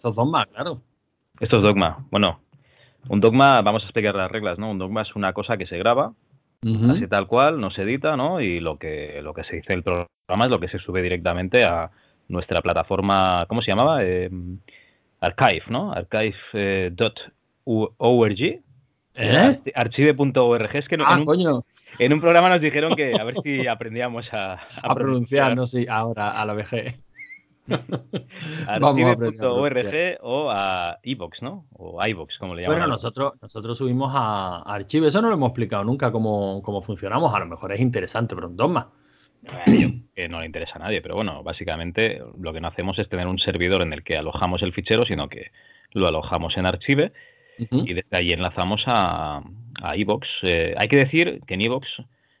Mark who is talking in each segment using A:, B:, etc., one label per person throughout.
A: Estos dogmas, claro.
B: Esto es dogma. Bueno, un dogma, vamos a explicar las reglas, ¿no? Un dogma es una cosa que se graba, así tal cual, no se edita, ¿no? Y lo que, lo que se dice el programa es lo que se sube directamente a nuestra plataforma, ¿cómo se llamaba? Eh, archive, ¿no? Archive.org.
A: ¿Eh?
B: Archive.org. Es que
A: Ah,
B: en, un,
A: coño.
B: en un programa nos dijeron que a ver si aprendíamos a,
A: A pronunciar, no sé, ahora a la vejez.
B: Archive.org o a iVox, ¿no? O iVox, como le llaman.
A: Bueno, nosotros, nosotros subimos a Archive, eso no lo hemos explicado nunca cómo, cómo funcionamos, a lo mejor es interesante, pero un dogma.
B: que no le interesa a nadie, pero bueno, básicamente lo que no hacemos es tener un servidor en el que alojamos el fichero, sino que lo alojamos en Archive y desde ahí enlazamos a, a iVox. Eh, hay que decir que en iVox,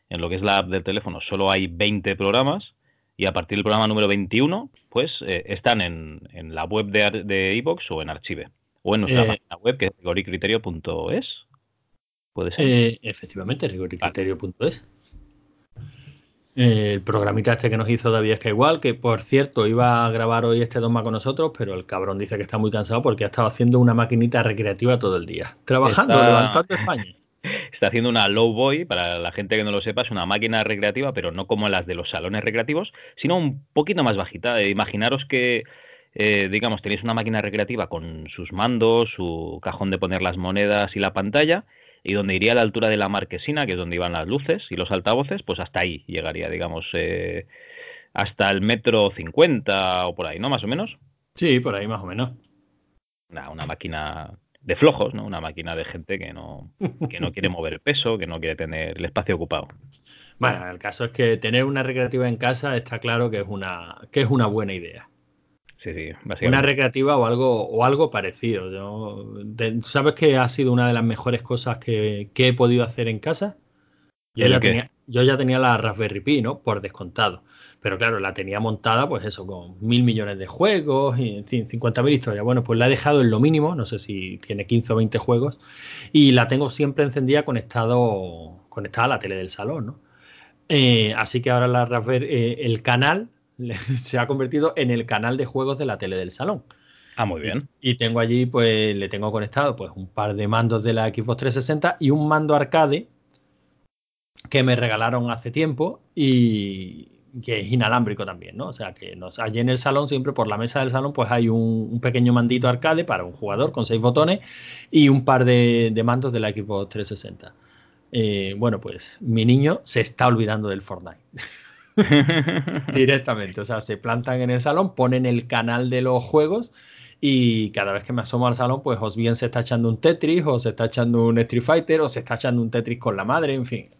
B: en lo que es la app del teléfono, solo hay 20 programas y a partir del programa número 21, pues eh, están en, en la web de, Ar- de o en Archive. O en nuestra
A: Eh,
B: página web, que es rigoricriterio.es. Puede ser.
A: Eh, efectivamente, rigoricriterio.es. Eh, El programita este que nos hizo David es que igual, que por cierto iba a grabar hoy este dogma con nosotros, pero el cabrón dice que está muy cansado porque ha estado haciendo una maquinita recreativa todo el día. Trabajando,
B: Está-
A: levantando España.
B: Está haciendo una low boy, para la gente que no lo sepa, es una máquina recreativa, pero no como las de los salones recreativos, sino un poquito más bajita. Eh, Imaginaros que, eh, digamos, tenéis una máquina recreativa con sus mandos, su cajón de poner las monedas y la pantalla, y donde iría a la altura de la marquesina, que es donde iban las luces y los altavoces, pues hasta ahí llegaría, digamos, eh, hasta el metro cincuenta o por ahí, ¿no? Más o menos.
A: Sí, por ahí más o menos.
B: Una máquina de flojos, ¿no? Una máquina de gente que no, que no quiere mover el peso, que no quiere tener el espacio ocupado.
A: Bueno, el caso es que tener una recreativa en casa está claro que es una, que es una buena idea.
B: Sí, sí,
A: Una recreativa o algo, o algo parecido. Yo- de- ¿Sabes que ha sido una de las mejores cosas que, que he podido hacer en casa? Yo
B: ¿El
A: ya,
B: qué?
A: tenía, yo ya tenía la Raspberry Pi, ¿no? Por descontado. Pero claro, la tenía montada, pues eso, con mil millones de juegos y en fin, 50.000 historias. Bueno, pues la he dejado en lo mínimo, no sé si tiene 15 o 20 juegos, y la tengo siempre encendida conectado, conectada a la tele del salón, ¿no? Eh, así que ahora la Raspberry, eh, el canal se ha convertido en el canal de juegos de la tele del salón.
B: Ah, muy bien.
A: Y tengo allí, pues le tengo conectado pues un par de mandos de la Xbox 360 y un mando arcade que me regalaron hace tiempo y que es inalámbrico también, ¿no? O sea que nos, allí en el salón, siempre por la mesa del salón, pues hay un, pequeño mandito arcade para un jugador con seis botones y un par de, de mandos de la Xbox 360. Eh, bueno, pues mi niño se está olvidando del Fortnite directamente. O sea, se plantan en el salón, ponen el canal de los juegos y cada vez que me asomo al salón, pues o bien se está echando un Tetris, o se está echando un Street Fighter, o se está echando un Tetris con la madre, en fin.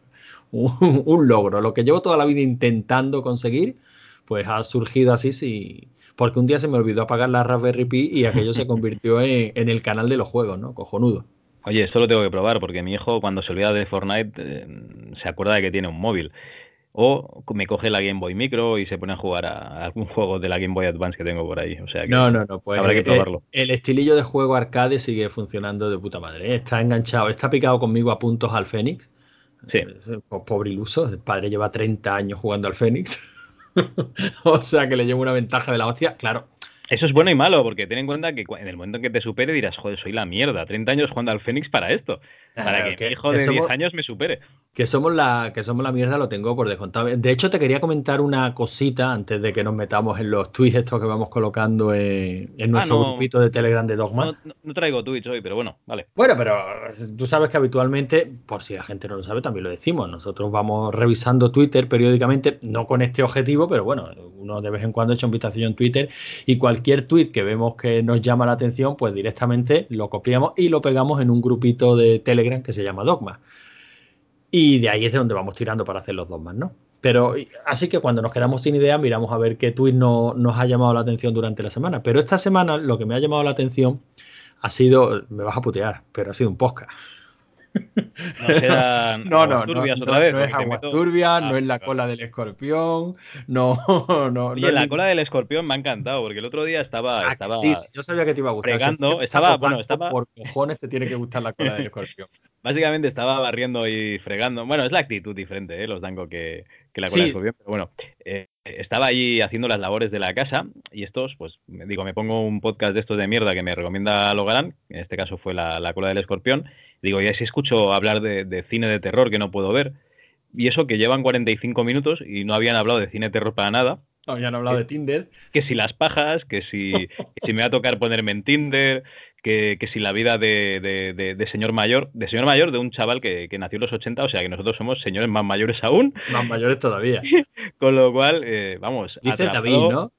A: Un, un logro. Lo que llevo toda la vida intentando conseguir, pues ha surgido así, sí. Porque un día se me olvidó apagar la Raspberry Pi y aquello se convirtió en, en el canal de los juegos, ¿no? Cojonudo.
B: Oye, esto lo tengo que probar porque mi hijo cuando se olvida de Fortnite eh, se acuerda de que tiene un móvil. O me coge la Game Boy Micro y se pone a jugar a algún juego de la Game Boy Advance que tengo por ahí. O sea que
A: No, no, no, pues
B: habrá que probarlo.
A: el estilillo de juego arcade sigue funcionando de puta madre. Está enganchado, está picado conmigo a puntos al Fénix.
B: Sí.
A: Eh, po- Pobre iluso, el padre lleva 30 años jugando al Fénix. o sea que le llevo una ventaja de la hostia. Claro,
B: Eso es bueno y malo, porque ten en cuenta que en el momento en que te supere dirás, joder, soy la mierda, 30 años jugando al Fénix para esto, para que, mi hijo de
A: somos-
B: 10 años me supere.
A: que somos la que somos la mierda lo tengo por descontado. De hecho, te quería comentar una cosita antes de que nos metamos en los tweets estos que vamos colocando en, en nuestro
B: no.
A: grupito de Telegram de Dogma.
B: No, no- no traigo Twitch hoy, pero bueno, vale.
A: Bueno, pero tú sabes que habitualmente, por si la gente no lo sabe, también lo decimos. Nosotros vamos revisando Twitter periódicamente, no con este objetivo, pero bueno, uno de vez en cuando echa un vistazo en Twitter y cualquier tweet que vemos que nos llama la atención, pues directamente lo copiamos y lo pegamos en un grupito de Telegram que se llama Dogma. Y de ahí es de donde vamos tirando para hacer los dogmas, ¿no? Pero así que cuando nos quedamos sin idea, miramos a ver qué tweet no- nos ha llamado la atención durante la semana. Pero esta semana lo que me ha llamado la atención ha sido, me vas a putear, pero ha sido un podcast.
B: No
A: No, no, no,
B: turbias
A: no,
B: otra vez.
A: no es aguas turbias, no
B: Ah,
A: es la cola del escorpión, no, no, no
B: Oye,
A: es
B: la cola del escorpión me ha encantado, porque el otro día estaba,
A: Ah,
B: estaba
A: sí, sí, yo sabía que te iba a gustar.
B: Fregando, estaba, bueno, estaba,
A: por cojones te tiene que gustar la cola del escorpión.
B: básicamente estaba barriendo y fregando. Bueno, es la actitud diferente, ¿eh? los dango que, que la cola de
A: Sí,
B: escorpión, pero bueno, eh, estaba allí haciendo las labores de la casa y estos, pues, digo, me pongo un podcast de estos de mierda que me recomienda Logarán, en este caso fue la, la cola del escorpión, digo, y así escucho hablar de, de cine de terror que no puedo ver, y eso que llevan 45 minutos y no habían hablado de cine de terror para nada,
A: habían hablado de Tinder.
B: que si las pajas, que si, que si me va a tocar ponerme en Tinder, que, que si la vida de, de- de- de señor mayor, de señor mayor, de un chaval que, que nació en los 80, o sea que nosotros somos señores más mayores aún,
A: Más mayores todavía.
B: con lo cual, eh, vamos,
A: Dice
B: atrapado-
A: David, ¿no?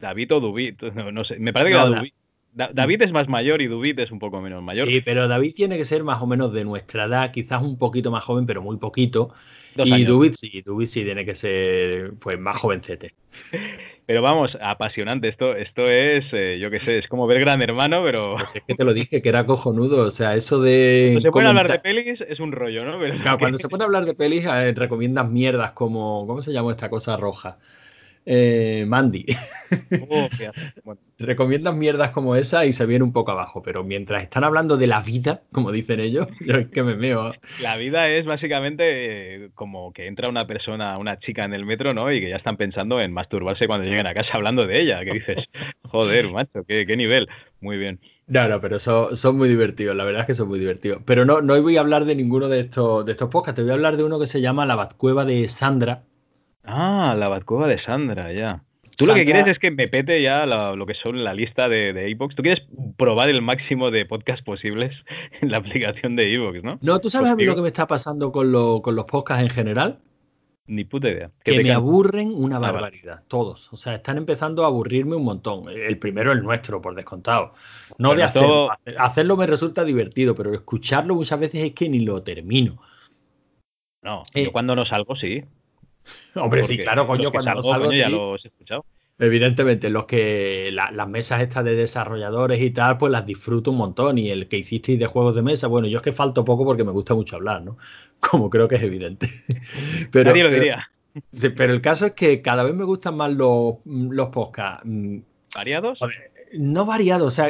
B: David o Dubit, no, no sé, me parece que
A: No,
B: era
A: Da-
B: Dubit. Da- David es más mayor y Dubit es un poco menos mayor.
A: Sí, pero David tiene que ser más o menos de nuestra edad, quizás un poquito más joven, pero muy poquito.
B: Dos
A: y
B: años.
A: Dubit sí, Dubit sí tiene que ser pues más jovencete.
B: Pero vamos, apasionante. Esto, esto es, eh, yo qué sé, es como ver Gran Hermano, pero
A: Pues es que te lo dije, que era cojonudo. O sea, eso de.
B: cuando se puede hablar de pelis es un rollo, ¿no? Pero
A: Claro, cuando se a hablar de pelis, eh, recomiendas mierdas como. ¿Cómo se llama esta cosa roja? Eh, Mandy.
B: Oh, qué. Bueno,
A: mierdas como esa y se viene un poco abajo. Pero mientras están hablando de la vida, como dicen ellos, yo es que me meo.
B: La vida es básicamente eh, como que entra una persona, una chica en el metro, ¿no? Y que ya están pensando en masturbarse cuando lleguen a casa hablando de ella. Que dices, joder, macho, qué, qué nivel. Muy bien.
A: No, no, pero son, son muy divertidos, la verdad es que son muy divertidos. Pero no, no voy a hablar de ninguno de estos, de estos podcasts, te voy a hablar de uno que se llama La Batcueva de Sandra.
B: Ah, la Batcueva de Sandra, ya. Tú lo que quieres es que me pete ya la- lo que son la lista de, de iVoox. Tú quieres probar el máximo de podcasts posibles en la aplicación de iVoox, ¿no?
A: No, ¿tú sabes a mí lo que me está pasando con, lo- con los podcasts en general?
B: Ni puta idea.
A: Que me
B: can-
A: aburren una
B: vale.
A: barbaridad, todos. O sea, están empezando a aburrirme un montón. El primero el nuestro, por descontado. No de hacerlo. hacer- Hacerlo me resulta divertido, pero escucharlo muchas veces es que ni lo termino.
B: No,
A: Eh,
B: yo cuando no salgo, sí.
A: Hombre, sí, claro, coño, cuando
B: salgo,
A: salgo,
B: coño, ya los he escuchado.
A: Evidentemente, los que la- las mesas estas de desarrolladores y tal, pues las disfruto un montón. Y el que hicisteis de juegos de mesa, bueno, yo es que falto poco porque me gusta mucho hablar, ¿no? Como creo que es evidente. Pero,
B: Nadie lo
A: pero-
B: diría.
A: sí, pero el caso es que cada vez me gustan más los, los podcasts. mm,
B: ¿Variados?
A: No variados, o sea,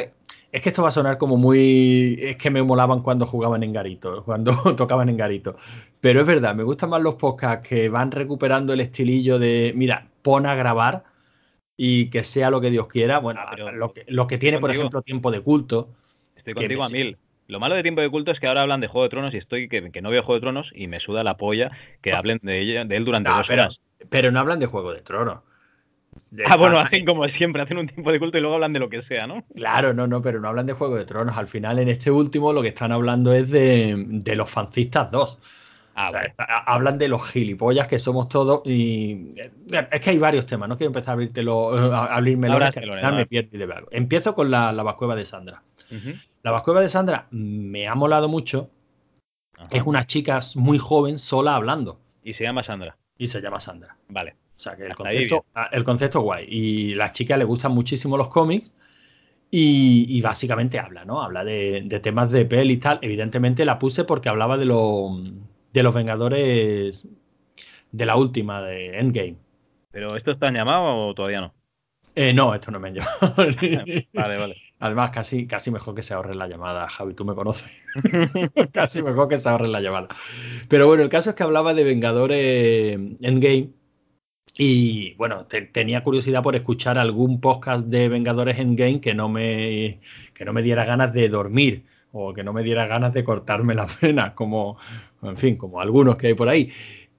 A: es que esto va a sonar como muy. Es que me molaban cuando jugaban en Garito, cuando tocaban en Garito. Pero es verdad, me gustan más los podcasts que van recuperando el estilillo de, mira, pon a grabar y que sea lo que Dios quiera. Bueno,
B: Ah, pero
A: lo, que, lo que tiene, por
B: contigo.
A: ejemplo, tiempo de culto.
B: Estoy contigo a mil. Lo malo de Tiempo de Culto es que ahora hablan de Juego de Tronos y estoy que, que no veo Juego de Tronos y me suda la polla que hablen de, ella, de él durante
A: No,
B: dos
A: pero,
B: horas.
A: pero no hablan de Juego de Tronos.
B: Ah, bueno, hacen como siempre, hacen un tiempo de culto y luego hablan de lo que sea, ¿no?
A: Claro, no, no, pero no hablan de Juego de Tronos. Al final, en este último, lo que están hablando es de, de los fancistas 2.
B: Ah,
A: O sea, hablan de los gilipollas que somos todos y eh, es que hay varios temas, no quiero empezar a abrirtelo, a abrir melones, que me
B: va.
A: pierdo y de algo. Empiezo con la, la Vascueva de Sandra. La Vascueva de Sandra me ha molado mucho,
B: Ajá.
A: es una chica muy joven sola hablando
B: Y se llama Sandra.
A: y se llama Sandra.
B: Vale.
A: O sea que el
B: Hasta
A: concepto, ah, el concepto guay. Y a la chica le gustan muchísimo los cómics y, y básicamente habla, ¿no? Habla de, de temas de peli y tal. Evidentemente la puse porque hablaba de, lo- de los Vengadores de la última, de Endgame.
B: ¿Pero esto está en llamado o todavía no?
A: Eh, no, esto no me han llamado.
B: Vale, vale.
A: Además, casi, casi mejor que se ahorre la llamada, Javi, tú me conoces. casi mejor que se ahorre la llamada. Pero bueno, el caso es que hablaba de Vengadores Endgame. Y bueno, te- tenía curiosidad por escuchar algún podcast de Vengadores Endgame que no me, que no me diera ganas de dormir o que no me diera ganas de cortarme las venas, como, en fin, como algunos que hay por ahí.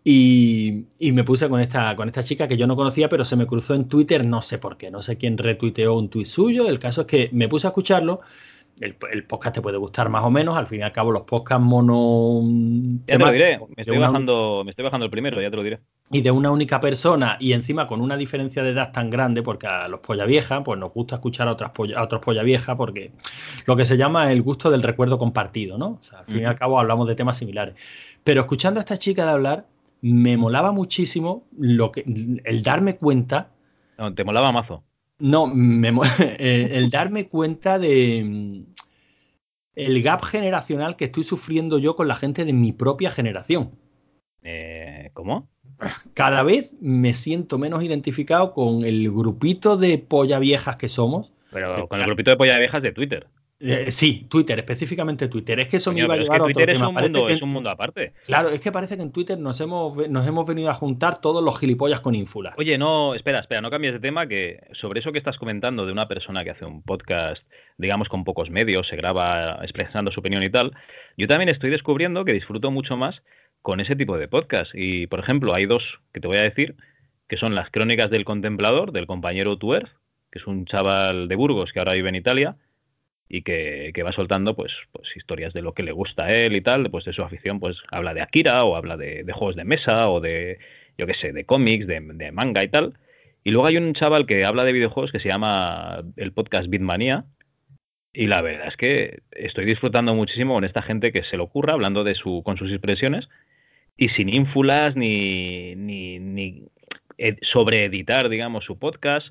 A: Y, y me puse con esta, con esta chica que yo no conocía, pero se me cruzó en Twitter, no sé por qué, no sé quién retuiteó un tuit suyo. El caso es que me puse a escucharlo. El, el podcast te puede gustar más o menos, al fin y al cabo los podcasts mono...
B: Ya te lo diré. Me estoy,
A: una-
B: bajando, me estoy bajando el primero, ya te lo diré.
A: Y de una única persona y encima con una diferencia de edad tan grande, porque a los polla vieja, pues nos gusta escuchar a, otras polla- a otros polla vieja, porque lo que se llama el gusto del recuerdo compartido, ¿no? O sea, al fin y al cabo hablamos de temas similares. Pero escuchando a esta chica de hablar, me molaba muchísimo lo que, el darme cuenta,
B: No, te molaba mazo.
A: no, me eh, el darme cuenta de, el gap generacional que estoy sufriendo yo con la gente de mi propia generación.
B: Eh, ¿Cómo?
A: Cada vez me siento menos identificado con el grupito de polla viejas que somos.
B: Pero con el grupito de polla viejas de Twitter.
A: Eh, sí, Twitter, específicamente Twitter. Es que eso me iba a llevar a otro
B: Twitter Es un, mundo, es un mundo aparte.
A: Claro, es que parece que en Twitter nos hemos, nos hemos venido a juntar todos los gilipollas con ínfulas.
B: Oye, no, espera, espera, no cambies de tema, que sobre eso que estás comentando de una persona que hace un podcast, digamos, con pocos medios, se graba expresando su opinión y tal, yo también estoy descubriendo que disfruto mucho más con ese tipo de podcast. Y, por ejemplo, hay dos que te voy a decir, que son las crónicas del contemplador, del compañero Tuerz, que es un chaval de Burgos que ahora vive en Italia, y que, va soltando pues, pues historias de lo que le gusta a él y tal, pues de su afición, pues habla de Akira o habla de, juegos de mesa o de, yo qué sé, de cómics, de, manga y tal. Y luego hay un chaval que habla de videojuegos que se llama el podcast Bitmania. Y la verdad es que estoy disfrutando muchísimo con esta gente que se lo ocurra hablando de su, con sus expresiones y sin ínfulas ni, ni, ni sobre editar, digamos, su podcast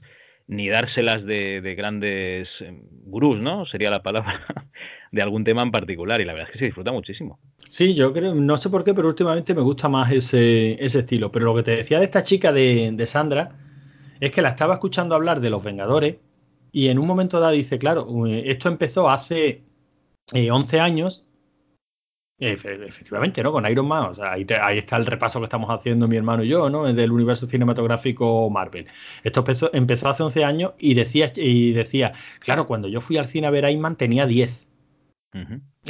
B: ni dárselas de, grandes eh, gurús, ¿no? Sería la palabra de algún tema en particular. Y la verdad es que se disfruta muchísimo.
A: Sí, yo creo, no sé por qué, pero últimamente me gusta más ese, ese estilo. Pero lo que te decía de esta chica de, Sandra es que la estaba escuchando hablar de los Vengadores y en un momento dado dice, claro, eh, esto empezó hace 11 eh, Efectivamente, ¿no? Con Iron Man, o sea, ahí, está el repaso que estamos haciendo mi hermano y yo, ¿no? Del universo cinematográfico Marvel. Esto empezó, hace 11 años y decía, y decía, claro, cuando yo fui al cine a ver Iron Man tenía 10.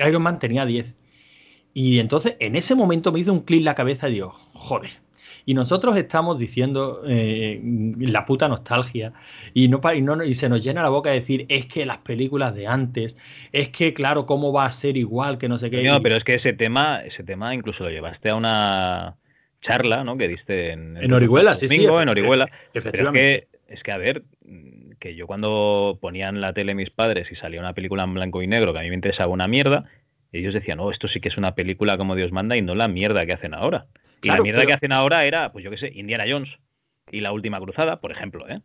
A: Iron Man tenía 10. Y entonces, en ese momento me hizo un clic en la cabeza y digo, joder, y nosotros estamos diciendo eh, la puta nostalgia y, no, y, y se nos llena la boca de decir, es que las películas de antes, es que claro, ¿cómo va a ser igual que no sé qué?
B: No, pero es que ese tema, ese tema incluso lo llevaste a una charla, ¿no? Que diste en,
A: en Orihuela, sí, sí.
B: En Orihuela. Efectivamente. es que, es que, a ver, que yo cuando ponían la tele mis padres y salía una película en blanco y negro que a mí me interesaba una mierda, ellos decían, no, esto sí que es una película como Dios manda y no la mierda que hacen ahora. Y la mierda que hacen ahora era, pues yo qué sé, Indiana Jones y la última cruzada, por ejemplo, ¿eh?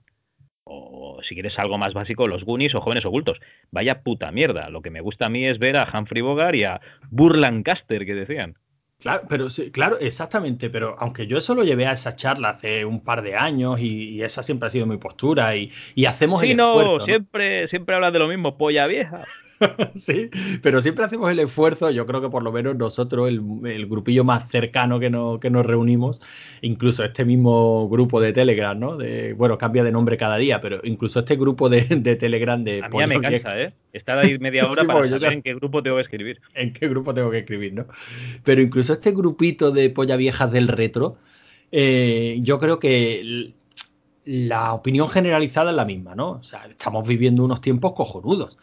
B: O si quieres algo más básico, los Goonies o Jóvenes Ocultos. Vaya puta mierda. Lo que me gusta a mí es ver a Humphrey Bogart y a Burlancaster, que decían.
A: Claro, pero sí, claro, exactamente. Pero aunque yo eso lo llevé a esa charla hace un par de años y, esa siempre ha sido mi postura y, hacemos
B: el no, siempre, siempre hablas de lo mismo, polla vieja.
A: sí, pero siempre hacemos el esfuerzo, yo creo que por lo menos nosotros, el, grupillo más cercano que, que nos reunimos, incluso este mismo grupo de Telegram, ¿no? De, bueno, cambia de nombre cada día, pero incluso este grupo de, Telegram de...
B: A mí me cansa, ¿eh? Estar ahí media hora para saber en qué grupo tengo que escribir.
A: En qué grupo tengo que escribir, ¿no? Pero incluso este grupito de polla viejas del retro, eh, yo creo que la opinión generalizada es la misma, ¿no? O sea, estamos viviendo unos tiempos cojonudos.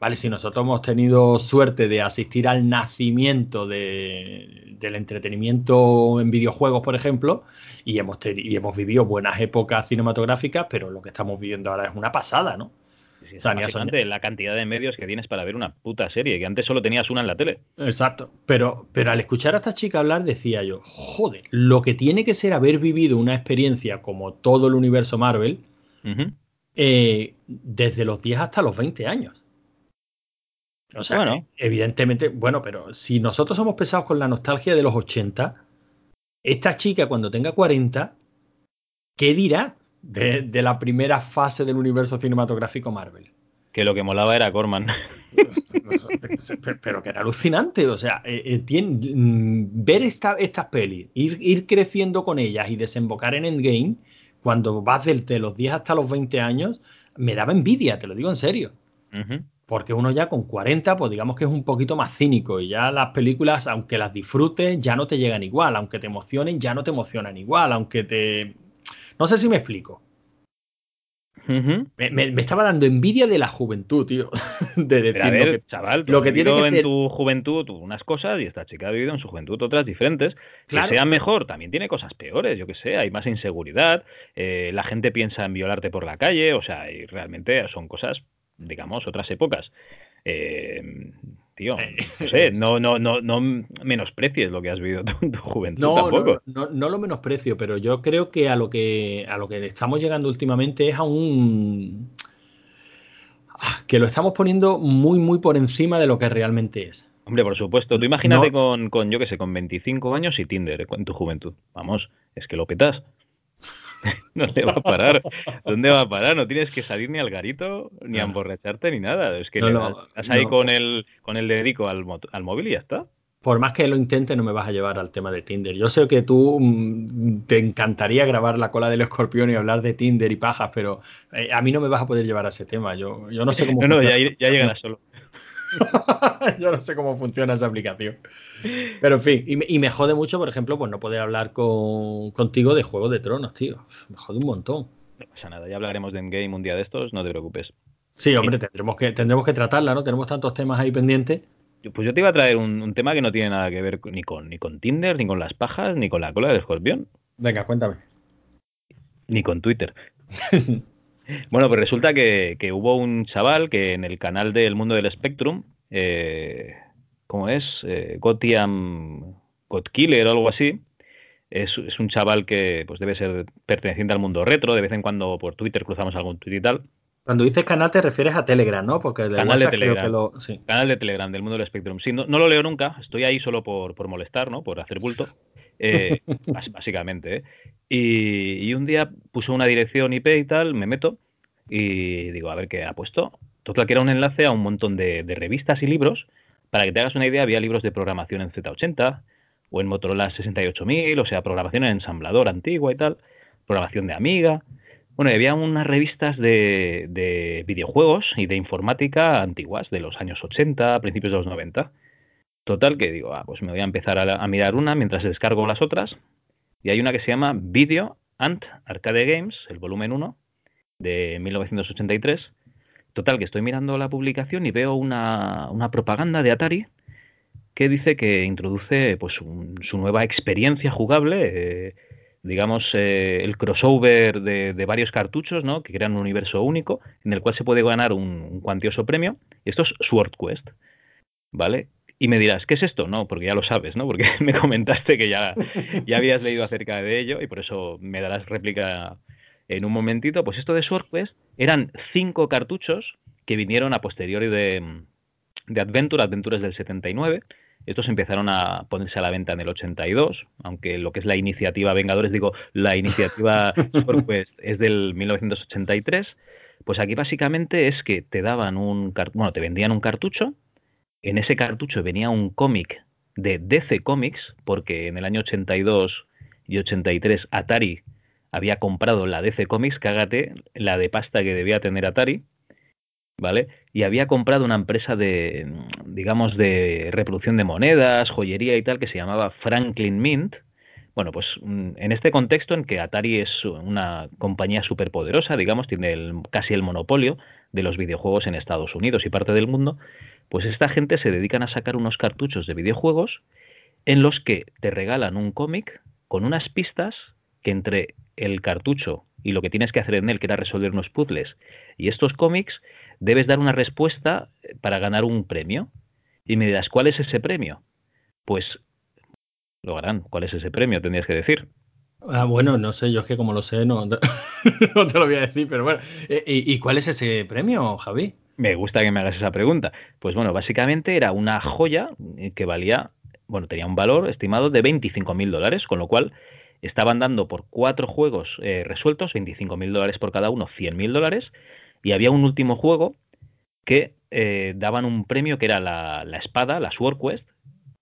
A: ¿Vale? Si nosotros hemos tenido suerte de asistir al nacimiento del entretenimiento en videojuegos, por ejemplo, y hemos, y hemos vivido buenas épocas cinematográficas, pero lo que estamos viviendo ahora es una pasada, ¿no?
B: o sea, la cantidad de medios que tienes para ver una puta serie, que antes solo tenías una en la tele.
A: Exacto. Pero, pero al escuchar a esta chica hablar, decía yo, joder, lo que tiene que ser haber vivido una experiencia como todo el universo Marvel, eh, desde los 10 hasta los 20 años. O sea, bueno. evidentemente, bueno, pero si nosotros somos pesados con la nostalgia de los 80, esta chica cuando tenga 40, ¿qué dirá de, la primera fase del universo cinematográfico Marvel?
B: Que lo que molaba era Corman.
A: pero que era alucinante, o sea, eh, eh, mm, ver esta, estas pelis, ir, creciendo con ellas y desembocar en Endgame, cuando vas de los 10 hasta los 20 años, me daba envidia, te lo digo en serio. Porque uno ya con 40, pues digamos que es un poquito más cínico y ya las películas, aunque las disfrutes, ya no te llegan igual, aunque te emocionen, ya no te emocionan igual, aunque te... No sé si me explico. me, estaba dando envidia de la juventud, tío. De decir
B: a ver, lo que, chaval, lo que tiene que en tu juventud unas cosas y esta chica ha vivido en su juventud otras diferentes. Que sea mejor, también tiene cosas peores, yo que sé, hay más inseguridad, eh, la gente piensa en violarte por la calle, o sea, y realmente son cosas digamos, otras épocas. Eh, tío, eh, no sé, no, no, no, no menosprecies lo que has vivido en tu juventud
A: no,
B: tampoco.
A: No, no, lo menosprecio, pero yo creo que a lo que a lo que estamos llegando últimamente es a un ah, que lo estamos poniendo muy, muy por encima de lo que realmente es.
B: Hombre, por supuesto. Tú imagínate con, con, yo qué sé, con 25 años y Tinder en tu juventud. Vamos, es que lo petas. ¿Dónde va a parar? ¿Dónde va a parar? No tienes que salir ni al garito, ni a emborracharte, ni nada. Es que estás ahí con el con el dedico al, al móvil y ya está
A: por más que lo intente, no me vas a llevar al tema de Tinder. Yo sé que tú mm, te encantaría grabar la cola del escorpión y hablar de Tinder y pajas, pero eh, a mí no me vas a poder llevar a ese tema. Yo, yo no sé cómo.
B: no, no, ya, ya llegarás solo.
A: yo no sé cómo funciona esa aplicación. Pero en fin, y me, jode mucho, por ejemplo, pues no poder hablar contigo de Juego de Tronos, tío. Me jode un montón.
B: No pasa nada, ya hablaremos de Endgame un día de estos, no te preocupes.
A: Sí, hombre, tendremos que, tendremos que tratarla, ¿no? Tenemos tantos temas ahí pendientes
B: pues yo te iba a traer un, tema que no tiene nada que ver ni con, ni con Tinder, ni con las pajas, ni con la cola del escorpión.
A: Venga, cuéntame.
B: Ni con Twitter. bueno, pues resulta que, hubo un chaval que en el canal del Mundo del Spectrum, eh, ¿cómo es? Eh, Gotiam Godkiller o algo así. Es, es, un chaval que pues debe ser perteneciente al mundo retro. De vez en cuando por Twitter cruzamos algún tweet y tal.
A: Cuando dices canal te refieres a Telegram, ¿no? Porque
B: de canal de Telegram. Canal de Telegram del mundo del Spectrum. Sí, no, lo leo nunca, estoy ahí solo por, molestar, ¿no? Por hacer bulto. Eh, básicamente. ¿eh? Y, un día puso una dirección IP y tal, me meto y digo, a ver qué ha puesto. Total, que era un enlace a un montón de, de, revistas y libros. Para que te hagas una idea, había libros de programación en Z80 o en Motorola 68000, o sea, programación en ensamblador antigua y tal, programación de Amiga. Bueno, había unas revistas de, videojuegos y de informática antiguas, de los años 80, principios de los 90. Total, que digo, ah, pues me voy a empezar a, mirar una mientras descargo las otras. Y hay una que se llama Video Ant Arcade Games, el volumen 1, de 1983. Total, que estoy mirando la publicación y veo una, propaganda de Atari que dice que introduce pues, su nueva experiencia jugable. Eh, digamos, eh, el crossover de, varios cartuchos, ¿no? Que crean un universo único en el cual se puede ganar un, cuantioso premio. Esto es Sword Quest, ¿vale? Y me dirás, ¿qué es esto? No, porque ya lo sabes, ¿no? Porque me comentaste que ya, ya habías leído acerca de ello y por eso me darás réplica en un momentito. Pues esto de Sword Quest eran cinco cartuchos que vinieron a posteriori de, de Adventure, Adventures del 79, estos empezaron a ponerse a la venta en el 82, aunque lo que es la iniciativa Vengadores, digo, la iniciativa pues, es del 1983. Pues aquí básicamente es que te daban un, bueno, te vendían un cartucho, en ese cartucho venía un cómic de DC Comics, porque en el año 82 y 83 Atari había comprado la DC Comics, cágate, la de pasta que debía tener Atari, ¿vale? Y había comprado una empresa de, digamos, de reproducción de monedas, joyería y tal, que se llamaba Franklin Mint. Bueno, pues mm, en este contexto en que Atari es una compañía superpoderosa, digamos, tiene casi el monopolio de los videojuegos en Estados Unidos y parte del mundo, pues esta gente se dedican a sacar unos cartuchos de videojuegos en los que te regalan un cómic con unas pistas que entre el cartucho y lo que tienes que hacer en él, que era resolver unos puzzles, y estos cómics, debes dar una respuesta para ganar un premio. Y me dirás, ¿cuál es ese premio? Pues lo harán. ¿Cuál es ese premio? Tendrías que decir.
A: Ah, bueno, no sé, yo es que como lo sé, no, no te lo voy a decir, pero bueno. Eh, ¿Y, cuál es ese premio, Javi?
B: Me gusta que me hagas esa pregunta. Pues bueno, básicamente era una joya que valía, bueno, tenía un valor estimado de 25 mil dólares, con lo cual estaban dando por cuatro juegos eh, resueltos, 25 mil dólares por cada uno, 100 mil dólares, y había un último juego que eh, daban un premio que era la, espada, la Sword Quest,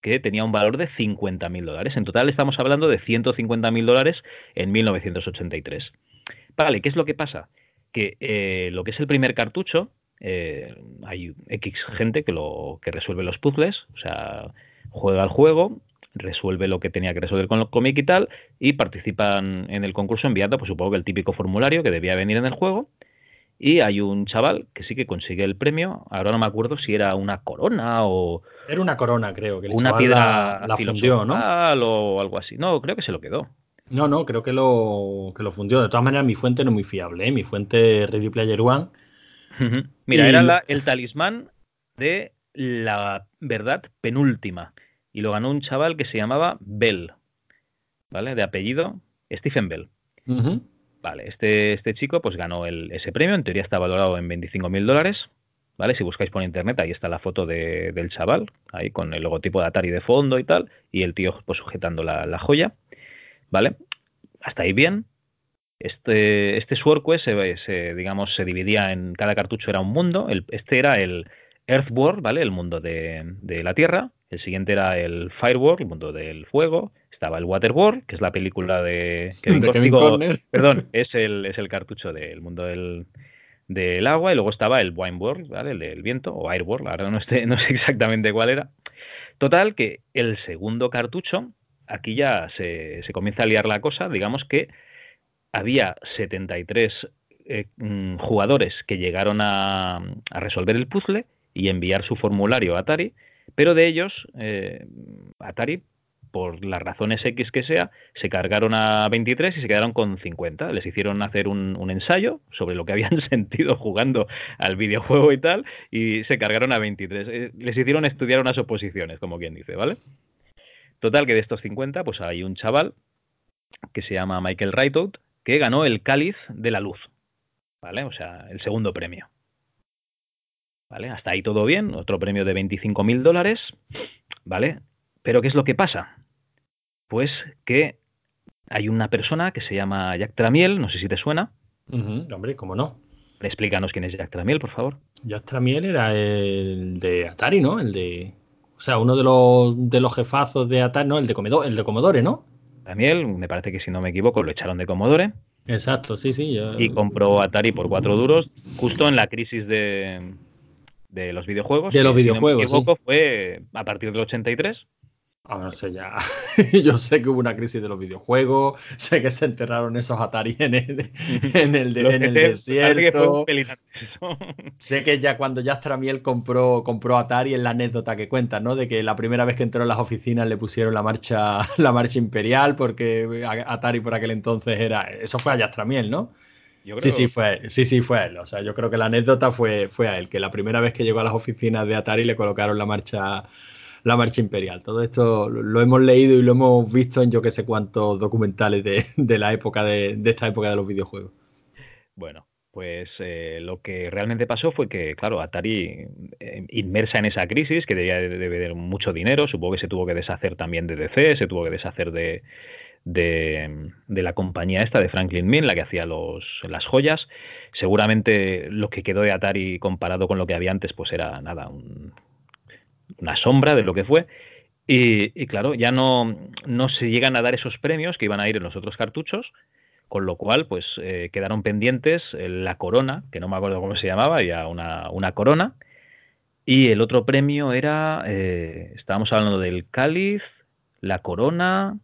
B: que tenía un valor de 50 mil dólares. En total estamos hablando de 150 mil dólares en 1983. Vale, ¿qué es lo que pasa? Que eh, lo que es el primer cartucho, eh, hay X gente que, lo, que resuelve los puzzles, o sea, juega el juego, resuelve lo que tenía que resolver con el cómic y tal, y participan en el concurso enviando, pues supongo que el típico formulario que debía venir en el juego, y hay un chaval que sí que consigue el premio. Ahora no me acuerdo si era una corona o.
A: Era una corona, creo. Que
B: una piedra la, fundió, ¿no? O algo así. No, creo que se lo quedó.
A: No, no, creo que lo, que lo fundió. De todas maneras, mi fuente no es muy fiable. ¿eh? Mi fuente Ready Player One.
B: Mira, era el talismán de la verdad penúltima. Y lo ganó un chaval que se llamaba Bell. ¿Vale? De apellido Stephen Bell. Vale, este, este chico pues ganó ese premio, en teoría está valorado en 25 mil dólares, ¿vale? Si buscáis por internet, ahí está la foto del chaval, ahí con el logotipo de Atari de fondo y tal, y el tío pues, sujetando la, joya, ¿vale? Hasta ahí bien. Este, este Sword Quest se, digamos, se dividía en cada cartucho era un mundo. este era el Earthworld, ¿vale? El mundo de, la Tierra. El siguiente era el Fireworld, el mundo del fuego. Estaba el Waterworld, que es la película de...
A: de
B: perdón, es el, es el cartucho del mundo del, del agua y luego estaba el Wine World, ¿vale? El del viento, o Air World, ahora no, no sé exactamente cuál era. Total, que el segundo cartucho, aquí ya se, se comienza a liar la cosa, digamos que había 73 eh, mm, jugadores que llegaron a, resolver el puzzle y enviar su formulario a Atari, pero de ellos, eh, Atari por las razones X que sea, se cargaron a 23 y se quedaron con 50. Les hicieron hacer un, ensayo sobre lo que habían sentido jugando al videojuego y tal, y se cargaron a 23. Eh, les hicieron estudiar unas oposiciones, como quien dice, ¿vale? Total, que de estos 50, pues hay un chaval que se llama Michael Rightout, que ganó el Cáliz de la Luz, ¿vale? O sea, el segundo premio. ¿Vale? Hasta ahí todo bien, otro premio de 25.000 dólares, ¿vale? Pero ¿qué es lo que pasa? pues que hay una persona que se llama Jack Tramiel, no sé si te suena.
A: hombre, ¿cómo no?
B: Explícanos quién es Jack Tramiel, por favor.
A: Jack Tramiel era el de Atari, ¿no? El de. O sea, uno de los, de los jefazos de Atari, no, el de, Commodore, el de Commodore, ¿no?
B: Tramiel, me parece que si no me equivoco, lo echaron de Commodore.
A: Exacto, sí, sí.
B: Y compró Atari por cuatro duros, justo en la crisis de, de los videojuegos.
A: De los videojuegos.
B: Si no me equivoco, fue a partir del 83.
A: Ah, no sé ya. Yo sé que hubo una crisis de los videojuegos, sé que se enterraron esos Atari en el, en el, desierto. sé que ya cuando ya Stramiel compró, compró Atari en la anécdota que cuenta, ¿no? De que la primera vez que entró en las oficinas le pusieron la marcha, la marcha imperial, porque Atari por aquel entonces era. Eso fue a Yastramiel, ¿no? Sí, sí, fue, sí, sí, fue él. O sea, yo creo que la anécdota fue, fue a él, que la primera vez que llegó a las oficinas de Atari le colocaron la marcha la marcha imperial. Todo esto lo hemos leído y lo hemos visto en yo que sé cuántos documentales de, la época de, esta época de los videojuegos.
B: Bueno, pues eh, lo que realmente pasó fue que, claro, Atari, eh, inmersa en esa crisis, que debía de ver mucho dinero, supongo que se tuvo que deshacer también de DC, se tuvo que deshacer de, de, la compañía esta de Franklin Mint, la que hacía los, las joyas. Seguramente lo que quedó de Atari comparado con lo que había antes, pues era nada, un, una sombra de lo que fue. Y, claro, ya no, no, se llegan a dar esos premios que iban a ir en los otros cartuchos, con lo cual, pues eh, quedaron pendientes eh, la corona, que no me acuerdo cómo se llamaba, ya una, una corona. Y el otro premio era, eh, estábamos hablando del cáliz, la corona.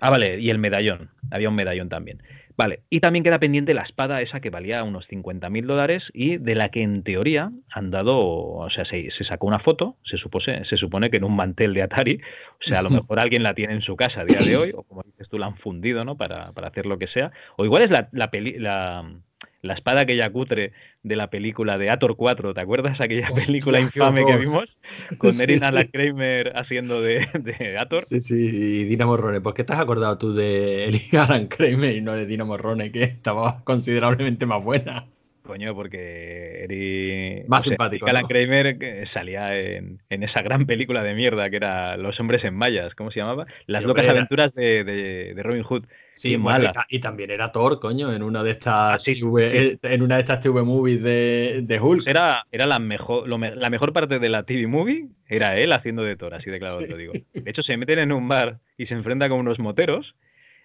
B: Ah, vale, y el medallón. Había un medallón también. Vale, y también queda pendiente la espada esa que valía unos 50.000 dólares y de la que en teoría han dado, o sea, se, sacó una foto, se, supone, se supone que en un mantel de Atari, o sea, a lo mejor alguien la tiene en su casa a día de hoy, o como dices tú, la han fundido, ¿no? Para, para hacer lo que sea, o igual es la, la, peli, la, la espada aquella cutre de la película de Ator 4, ¿te acuerdas aquella película infame que vimos? Con Erin Alan Kramer haciendo de, de, Ator.
A: Sí, sí, y Dina Morrone. ¿Por qué te has acordado tú de Erin Alan Kramer y no de Dina Morrone, que estaba considerablemente más buena?
B: Coño, porque Eri...
A: Más simpático.
B: Alan Kramer salía en, esa gran película de mierda que era Los hombres en mallas, ¿cómo se llamaba? Las locas aventuras de, Robin Hood.
A: Sí, mala. Y, también era Thor, coño, en una de estas TV, eh, en una de estas TV movies de, de Hulk.
B: Era, era la mejor, la mejor parte de la TV movie, era él haciendo de Thor, así de claro te lo digo. De hecho, se meten en un bar y se enfrenta con unos moteros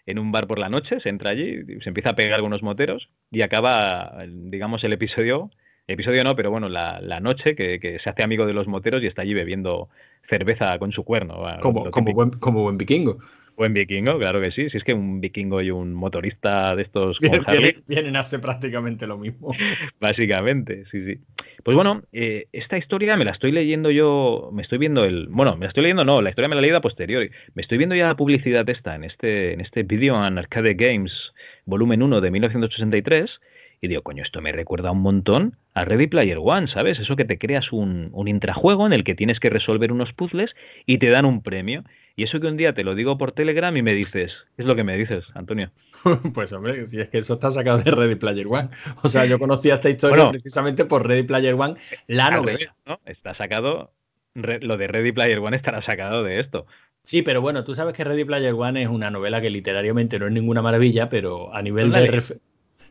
B: en un bar por la noche, se entra allí, se empieza a pegar algunos moteros y acaba, digamos, el episodio, episodio no, pero bueno, la, noche que, se hace amigo de los moteros y está allí bebiendo cerveza con su cuerno.
A: Como, como, buen, como buen vikingo.
B: Buen vikingo, claro que sí. Si es que un vikingo y un motorista de estos
A: vienen, a ser prácticamente lo mismo.
B: Básicamente, sí, sí. Pues bueno, eh, esta historia me la estoy leyendo yo, me estoy viendo el, bueno, me la estoy leyendo no, la historia me la he leído a posteriori. Me estoy viendo ya la publicidad esta en este, en este Video and Arcade Games volumen 1 de 1963 y digo, coño, esto me recuerda un montón a Ready Player One, ¿sabes? Eso que te creas un, un intrajuego en el que tienes que resolver unos puzzles y te dan un premio. Y eso que un día te lo digo por Telegram y me dices, ¿qué es lo que me dices, Antonio?
A: pues hombre, si es que eso está sacado de Ready Player One. O sea, yo conocía esta historia precisamente por Ready Player One, la novela.
B: ¿no? Está sacado, lo de Ready Player One estará sacado de esto.
A: Sí, pero bueno, tú sabes que Ready Player One es una novela que literariamente no es ninguna maravilla, pero a nivel de...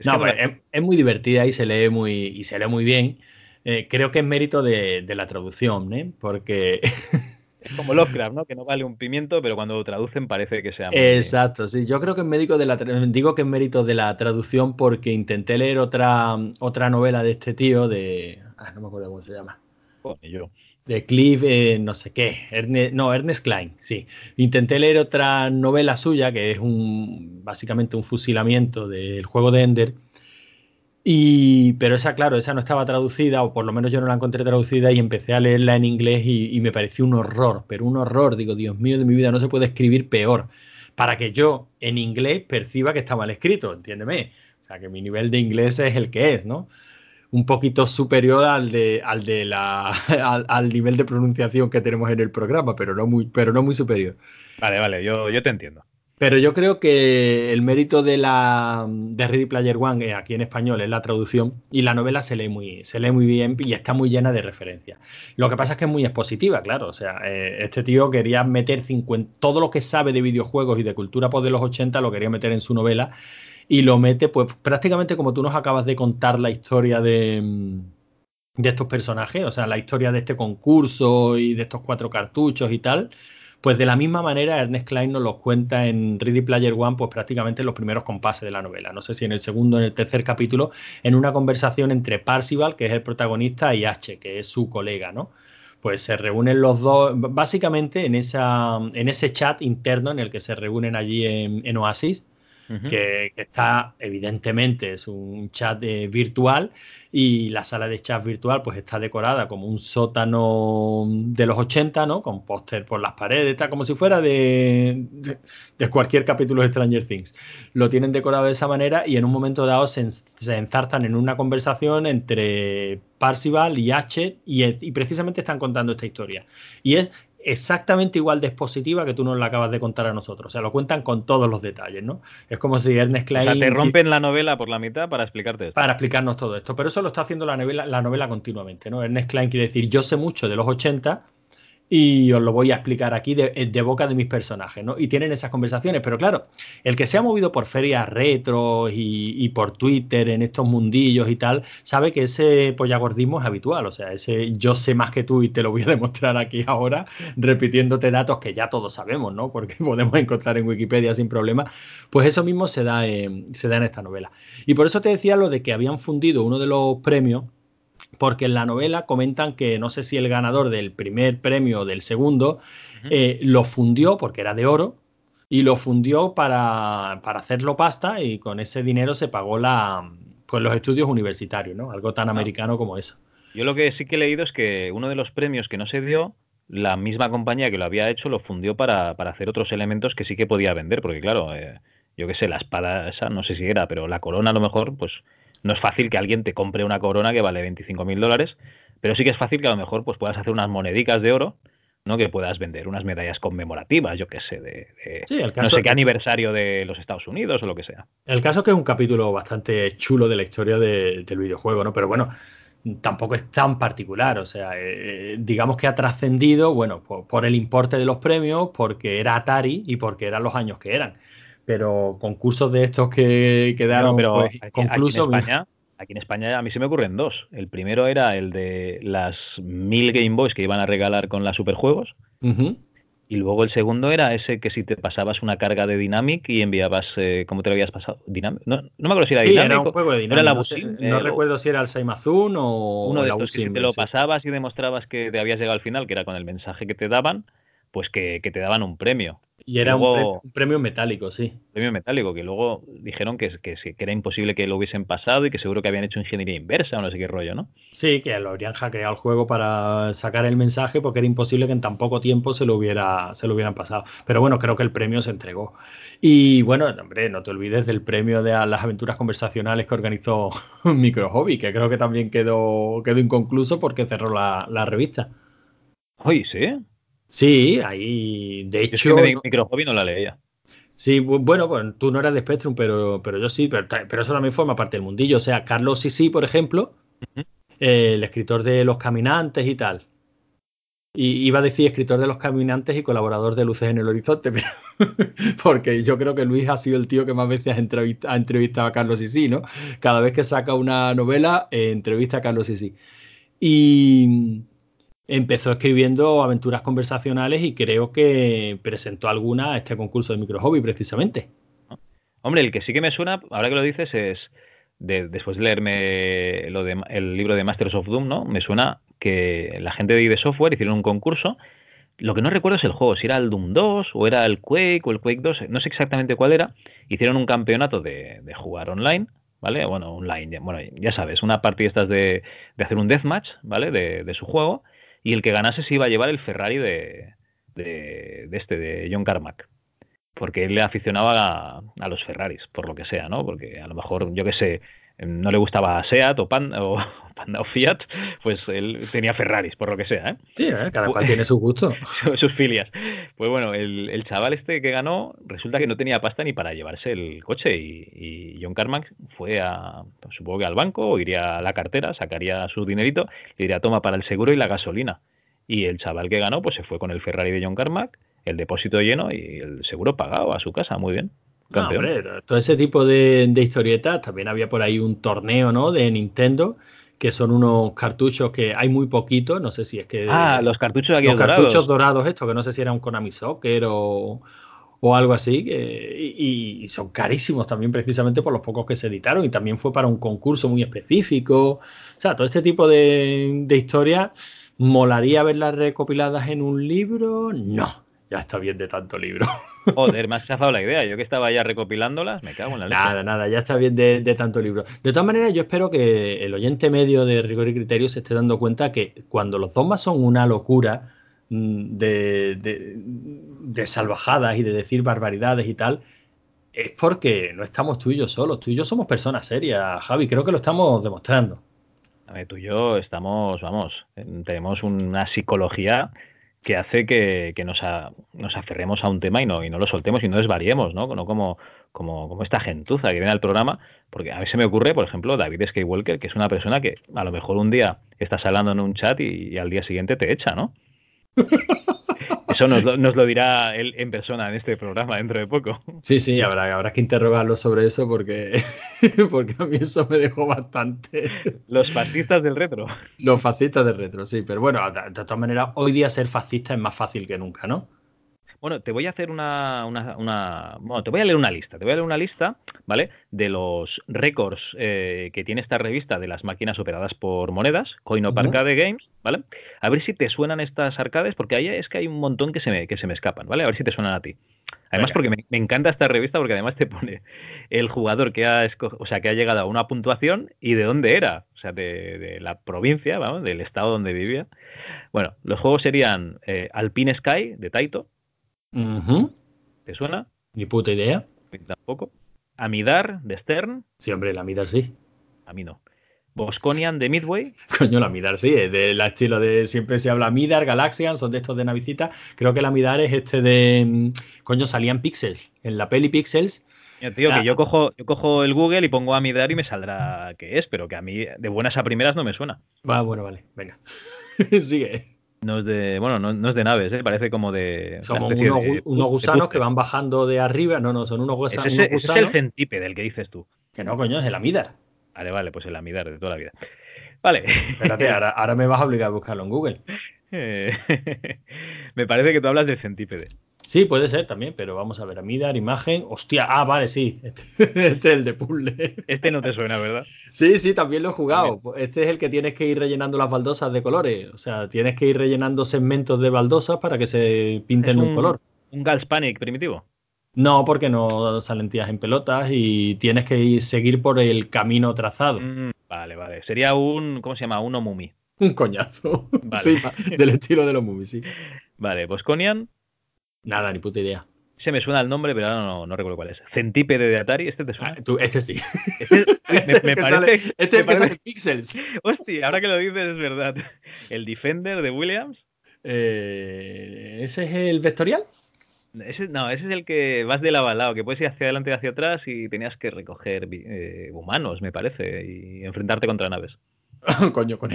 A: no, es, muy divertida y se lee muy, y se lee muy bien. Eh, creo que es mérito de, de la traducción, ¿eh? porque
B: Es como Lovecraft, ¿no? Que no vale un pimiento, pero cuando lo traducen parece que sea. Muy...
A: Exacto, sí. Yo creo que es médico de la digo que es mérito de la traducción porque intenté leer otra, otra novela de este tío, de. Ah, no me acuerdo cómo se llama.
B: yo.
A: De Cliff, eh, no sé qué. no, Ernest Klein, sí. Intenté leer otra novela suya, que es un básicamente un fusilamiento del juego de Ender y, pero esa, claro, esa no estaba traducida, o por lo menos yo no la encontré traducida, y empecé a leerla en inglés y, me pareció un horror, pero un horror. Digo, Dios mío de mi vida, no se puede escribir peor. Para que yo en inglés perciba que está mal escrito, entiéndeme. O sea, que mi nivel de inglés es el que es, ¿no? Un poquito superior al de, al de la al, nivel de pronunciación que tenemos en el programa, pero no muy, pero no muy superior.
B: Vale, vale, yo, yo te entiendo.
A: Pero yo creo que el mérito de la de Ready Player One eh, aquí en español es la traducción y la novela se lee muy se lee muy bien y está muy llena de referencias. Lo que pasa es que es muy expositiva, claro. O sea, eh, este tío quería meter 50, todo lo que sabe de videojuegos y de cultura pop de los 80 lo quería meter en su novela y lo mete, pues prácticamente como tú nos acabas de contar la historia de de estos personajes, o sea, la historia de este concurso y de estos cuatro cartuchos y tal pues de la misma manera, Ernest Klein nos los cuenta en Ready Player One, pues prácticamente en los primeros compases de la novela. No sé si en el segundo o en el tercer capítulo, en una conversación entre Parcival, que es el protagonista, y H, que es su colega, ¿no? Pues se reúnen los dos, básicamente en, esa, en ese chat interno en el que se reúnen allí en Oasis que, está evidentemente es un chat eh, virtual y la sala de chat virtual pues está decorada como un sótano de los 80, ¿no? Con póster por las paredes, está como si fuera de, de, cualquier capítulo de Stranger Things. Lo tienen decorado de esa manera y en un momento dado se, se en una conversación entre Parcival y H y, y precisamente están contando esta historia. Y es exactamente igual de expositiva que tú nos la acabas de contar a nosotros. O sea, lo cuentan con todos los detalles, ¿no? Es como si Ernest Klein... O
B: sea, te rompen la novela por la mitad para explicarte esto.
A: Para explicarnos todo esto. Pero eso lo está haciendo la novela, la novela continuamente, ¿no? Ernest Klein quiere decir, yo sé mucho de los 80 y os lo voy a explicar aquí de, boca de mis personajes, ¿no? Y tienen esas conversaciones, pero claro, el que se ha movido por ferias retro y, por Twitter en estos mundillos y tal, sabe que ese pollagordismo es habitual, o sea, ese yo sé más que tú y te lo voy a demostrar aquí ahora, repitiéndote datos que ya todos sabemos, ¿no? Porque podemos encontrar en Wikipedia sin problema, pues eso mismo se da, se da en esta novela. Y por eso te decía lo de que habían fundido uno de los premios porque en la novela comentan que no sé si el ganador del primer premio o del segundo eh, lo fundió porque era de oro y lo fundió para, para, hacerlo pasta y con ese dinero se pagó la, pues los estudios universitarios, ¿no? Algo tan ah. americano como eso.
B: Yo lo que sí que he leído es que uno de los premios que no se dio, la misma compañía que lo había hecho lo fundió para, para hacer otros elementos que sí que podía vender, porque claro, eh, yo qué sé, la espada esa, no sé si era, pero la corona a lo mejor, pues no es fácil que alguien te compre una corona que vale 25 mil dólares, pero sí que es fácil que a lo mejor pues, puedas hacer unas monedicas de oro, ¿no? Que puedas vender unas medallas conmemorativas, yo qué sé, de, no sé qué aniversario de los Estados Unidos o lo que sea.
A: El caso es que es un capítulo bastante chulo de la historia del videojuego, ¿no? Pero bueno, tampoco es tan particular. O sea, eh, eh, digamos que ha trascendido, bueno, por, el importe de los premios, porque era Atari y porque eran los años que eran pero concursos de estos que quedaron pero pues, aquí,
B: en España, aquí en España a mí se me ocurren dos. El primero era el de las mil Game Boys que iban a regalar con las superjuegos. Y luego el segundo era ese que si te pasabas una carga de Dynamic y enviabas, eh, ¿cómo te lo habías pasado? Dynamic. No, no, me acuerdo si era
A: sí,
B: Dynamic.
A: Era un juego de Dynamic. no, recuerdo si era el Saimazun o
B: uno de la si te lo pasabas y demostrabas que te habías llegado al final, que era con el mensaje que te daban, pues que, que te daban un premio.
A: Y era un, premio, metálico, sí.
B: Premio metálico, que luego dijeron que, que, era imposible que lo hubiesen pasado y que seguro que habían hecho ingeniería inversa o no sé qué rollo, ¿no?
A: Sí, que lo habrían hackeado el juego para sacar el mensaje porque era imposible que en tan poco tiempo se lo, hubiera, se lo hubieran pasado. Pero bueno, creo que el premio se entregó. Y bueno, hombre, no te olvides del premio de las aventuras conversacionales que organizó Micro Hobby, que creo que también quedó, quedó inconcluso porque cerró la, la revista.
B: Oye, sí.
A: Sí, ahí, de hecho...
B: Yo es que micro hobby no la leía.
A: Sí, bueno, pues tú no eras de Spectrum, pero, pero yo sí, pero, pero, eso también forma parte del mundillo. O sea, Carlos Sisi, por ejemplo, uh -huh. eh, el escritor de Los Caminantes y tal. Y iba a decir escritor de Los Caminantes y colaborador de Luces en el Horizonte, pero porque yo creo que Luis ha sido el tío que más veces ha, entrevista, ha entrevistado a Carlos Sisi, ¿no? Cada vez que saca una novela, eh, entrevista a Carlos Sisi. Y empezó escribiendo aventuras conversacionales y creo que presentó alguna a este concurso de micro hobby precisamente.
B: Hombre, el que sí que me suena, ahora que lo dices, es de, después de leerme lo de, el libro de Masters of Doom, ¿no? Me suena que la gente de ID Software hicieron un concurso. Lo que no recuerdo es el juego, si era el Doom 2 o era el Quake o el Quake 2, no sé exactamente cuál era. Hicieron un campeonato de, de jugar online, ¿vale? Bueno, online, bueno, ya sabes, una partida estas de, de hacer un deathmatch, ¿vale? De, de su juego y el que ganase se iba a llevar el Ferrari de, de, este, de John Carmack. Porque él le aficionaba a, a, los Ferraris, por lo que sea, ¿no? Porque a lo mejor, yo qué sé, no le gustaba Seat o Panda, o, Panda o Fiat, pues él tenía Ferraris, por lo que sea, ¿eh?
A: Sí, ¿eh? cada cual tiene su gusto.
B: Sus filias. Pues bueno, el, el, chaval este que ganó, resulta que no tenía pasta ni para llevarse el coche y, y John Carmack fue a, pues, supongo que al banco, o iría a la cartera, sacaría su dinerito, le diría, toma para el seguro y la gasolina. Y el chaval que ganó, pues se fue con el Ferrari de John Carmack, el depósito lleno y el seguro pagado a su casa, muy bien.
A: No, hombre, todo ese tipo de, de, historietas, también había por ahí un torneo, ¿no? De Nintendo, que son unos cartuchos que hay muy poquitos, no sé si es que...
B: Ah, los cartuchos aquí
A: Los
B: dorados.
A: cartuchos dorados estos, que no sé si era un Konami Soccer o, o algo así, que, y, y, son carísimos también precisamente por los pocos que se editaron, y también fue para un concurso muy específico. O sea, todo este tipo de, de historias, ¿molaría verlas recopiladas en un libro? No, ya está bien de tanto libro.
B: Joder, me has chafado la idea. Yo que estaba ya recopilándolas, me cago en la leche.
A: Nada, nada, ya está bien de, de, tanto libro. De todas maneras, yo espero que el oyente medio de Rigor y Criterio se esté dando cuenta que cuando los zombies son una locura mm, de, de, de, salvajadas y de decir barbaridades y tal, es porque no estamos tú y yo solos. Tú y yo somos personas serias, Javi. Creo que lo estamos demostrando.
B: A ver, tú y yo estamos, vamos, tenemos una psicología que hace que, que nos, a, nos, aferremos a un tema y no, y no lo soltemos y no desvariemos, ¿no? No como, como, como esta gentuza que viene al programa, porque a se me ocurre, por ejemplo, David Skywalker, que es una persona que a lo mejor un día estás hablando en un chat y, y al día siguiente te echa, ¿no? Eso nos lo, nos lo, dirá él en persona en este programa dentro de poco.
A: Sí, sí, habrá, habrá que interrogarlo sobre eso porque, porque a mí eso me dejó bastante.
B: Los fascistas del retro.
A: Los fascistas del retro, sí, pero bueno, de, de todas maneras, hoy día ser fascista es más fácil que nunca, ¿no?
B: Bueno, te voy a hacer una, una, una, Bueno, te voy a leer una lista. Te voy a leer una lista, ¿vale? De los récords eh, que tiene esta revista de las máquinas operadas por monedas, Coin of Arcade Games, ¿vale? A ver si te suenan estas arcades, porque ahí es que hay un montón que se me, que se me escapan, ¿vale? A ver si te suenan a ti. Además, porque me, me, encanta esta revista, porque además te pone el jugador que ha, o sea, que ha llegado a una puntuación y de dónde era. O sea, de, de la provincia, vamos, del estado donde vivía. Bueno, los juegos serían eh, Alpine Sky, de Taito,
A: Uh -huh.
B: ¿Te suena?
A: Ni puta idea.
B: Tampoco. Amidar de Stern.
A: Sí, hombre, el Amidar sí.
B: A mí no. Bosconian de Midway.
A: Coño, la Amidar sí, es del estilo de siempre se habla Amidar, Galaxian, son de estos de navicita. Creo que el Amidar es este de. mm, Coño, salían Pixels. En la peli Pixels.
B: Tío, que yo cojo, yo cojo el Google y pongo Amidar y me saldrá qué es, pero que a mí de buenas a primeras no me suena.
A: Va, bueno, vale, venga. Sigue.
B: No es de, bueno, no, no es de naves, ¿eh? parece como de.
A: Son unos, de, unos, gusanos que van bajando de arriba. No, no, son unos, gusanos.
B: Ese,
A: unos
B: gusanos. Ese es el centípede del que dices tú.
A: Que no, coño, es el Amidar.
B: Vale, vale, pues el Amidar de toda la vida. Vale.
A: Espérate, ahora, ahora me vas a obligar a buscarlo en Google.
B: me parece que tú hablas del centípede.
A: Sí, puede ser también, pero vamos a ver, Amidar, imagen, hostia, ah, vale, sí, este, este, es el de puzzle.
B: Este no te suena, ¿verdad?
A: Sí, sí, también lo he jugado. También. Este es el que tienes que ir rellenando las baldosas de colores, o sea, tienes que ir rellenando segmentos de baldosas para que se pinten un, un, color.
B: ¿Un Galspanic primitivo?
A: No, porque no salen tías en pelotas y tienes que ir, seguir por el camino trazado.
B: Mm, vale, vale. Sería un, ¿cómo se llama? Un Omumi.
A: Un coñazo. Vale. Sí, del estilo de los Omumi, sí.
B: Vale, Bosconian.
A: Nada, ni puta idea.
B: Se me suena el nombre, pero ahora no, no, recuerdo cuál es. Centípede de Atari, ¿este te suena?
A: Ah, tú, este sí.
B: Este, me, me parece,
A: sale, este es el que
B: parece...
A: sale Pixels.
B: Hostia, ahora que lo dices es verdad. El Defender de Williams.
A: Eh, ¿Ese es el vectorial?
B: Ese, no, ese es el que vas de lado a lado, que puedes ir hacia adelante y hacia atrás y tenías que recoger eh, humanos, me parece, y enfrentarte contra naves.
A: Coño, con,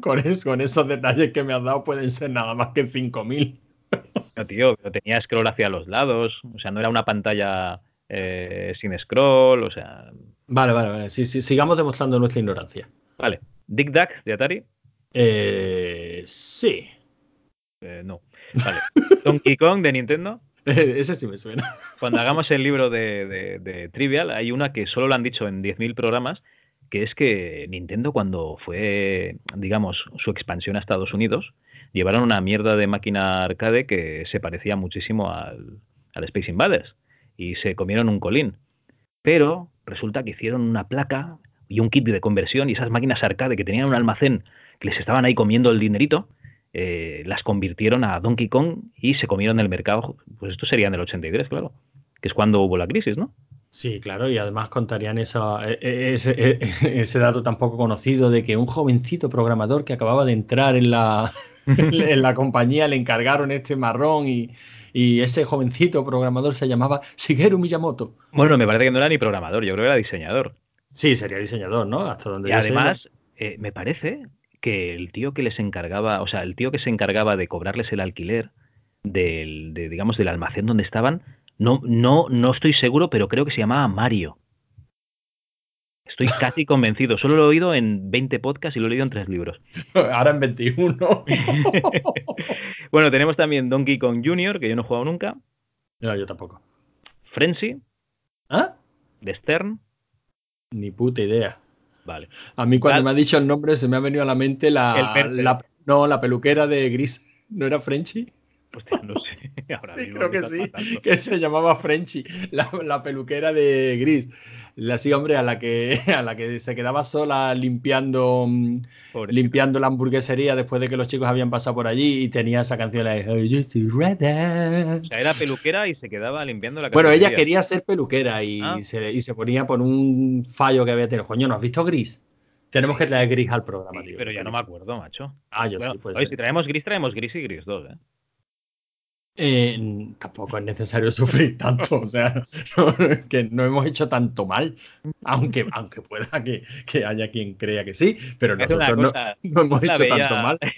A: con, con, esos detalles que me has dado pueden ser nada más que 5000.
B: No, tío, pero tenía scroll hacia los lados, o sea, no era una pantalla eh, sin scroll, o sea.
A: Vale, vale, vale. Sí, sí, sigamos demostrando nuestra ignorancia.
B: Vale. Dick Duck de Atari.
A: Eh, sí.
B: Eh, no. Vale. Donkey Kong de Nintendo.
A: Ese sí me suena.
B: Cuando hagamos el libro de, de, Trivial, hay una que solo lo han dicho en 10.000 programas, que es que Nintendo cuando fue, digamos, su expansión a Estados Unidos, llevaron una mierda de máquina arcade que se parecía muchísimo al, al Space Invaders y se comieron un colín. Pero resulta que hicieron una placa y un kit de conversión y esas máquinas arcade que tenían un almacén que les estaban ahí comiendo el dinerito, eh, las convirtieron a Donkey Kong y se comieron el mercado. Pues esto sería en el 83, claro, que es cuando hubo la crisis, ¿no?
A: Sí, claro, y además contarían eso, e, e, ese, e, ese, dato tan poco conocido de que un jovencito programador que acababa de entrar en la, en la compañía le encargaron este marrón y, y ese jovencito programador se llamaba Shigeru Miyamoto.
B: Bueno, me parece que no era ni programador, yo creo que era diseñador.
A: Sí, sería diseñador, ¿no? Hasta donde
B: y además, eh, me parece que el tío que les encargaba, o sea, el tío que se encargaba de cobrarles el alquiler del, de, digamos, del almacén donde estaban, no, no, no estoy seguro, pero creo que se llamaba Mario. Estoy casi convencido. Solo lo he oído en 20 podcasts y lo he leído en tres libros.
A: Ahora en 21.
B: bueno, tenemos también Donkey Kong Jr., que yo no he jugado nunca.
A: No, yo tampoco.
B: Frenzy.
A: ¿Ah?
B: De Stern.
A: Ni puta idea.
B: Vale.
A: A mí cuando me ha dicho el nombre se me ha venido a la mente la, no, la peluquera de Gris. ¿No era Frenchy?
B: Hostia, no sé.
A: sí, creo que sí, que se llamaba Frenchy, la, la, peluquera de Gris. La sí, hombre, a la que a la que se quedaba sola limpiando limpiando la hamburguesería después de que los chicos habían pasado por allí y tenía esa canción de
B: O sea, era peluquera y se quedaba limpiando la
A: Bueno, ella quería ser peluquera y, ah. se, y se ponía por un fallo que había tenido. Coño, ¿no has visto Gris? Tenemos que traer Gris al programa, tío.
B: Pero ya no me acuerdo, macho.
A: Ah, yo sí, pues.
B: si traemos Gris, traemos Gris y Gris 2, ¿eh?
A: Eh, tampoco es necesario sufrir tanto, o sea, no, que no hemos hecho tanto mal, aunque, aunque pueda que, que haya quien crea que sí, pero nosotros no, no, hemos hecho tanto mal.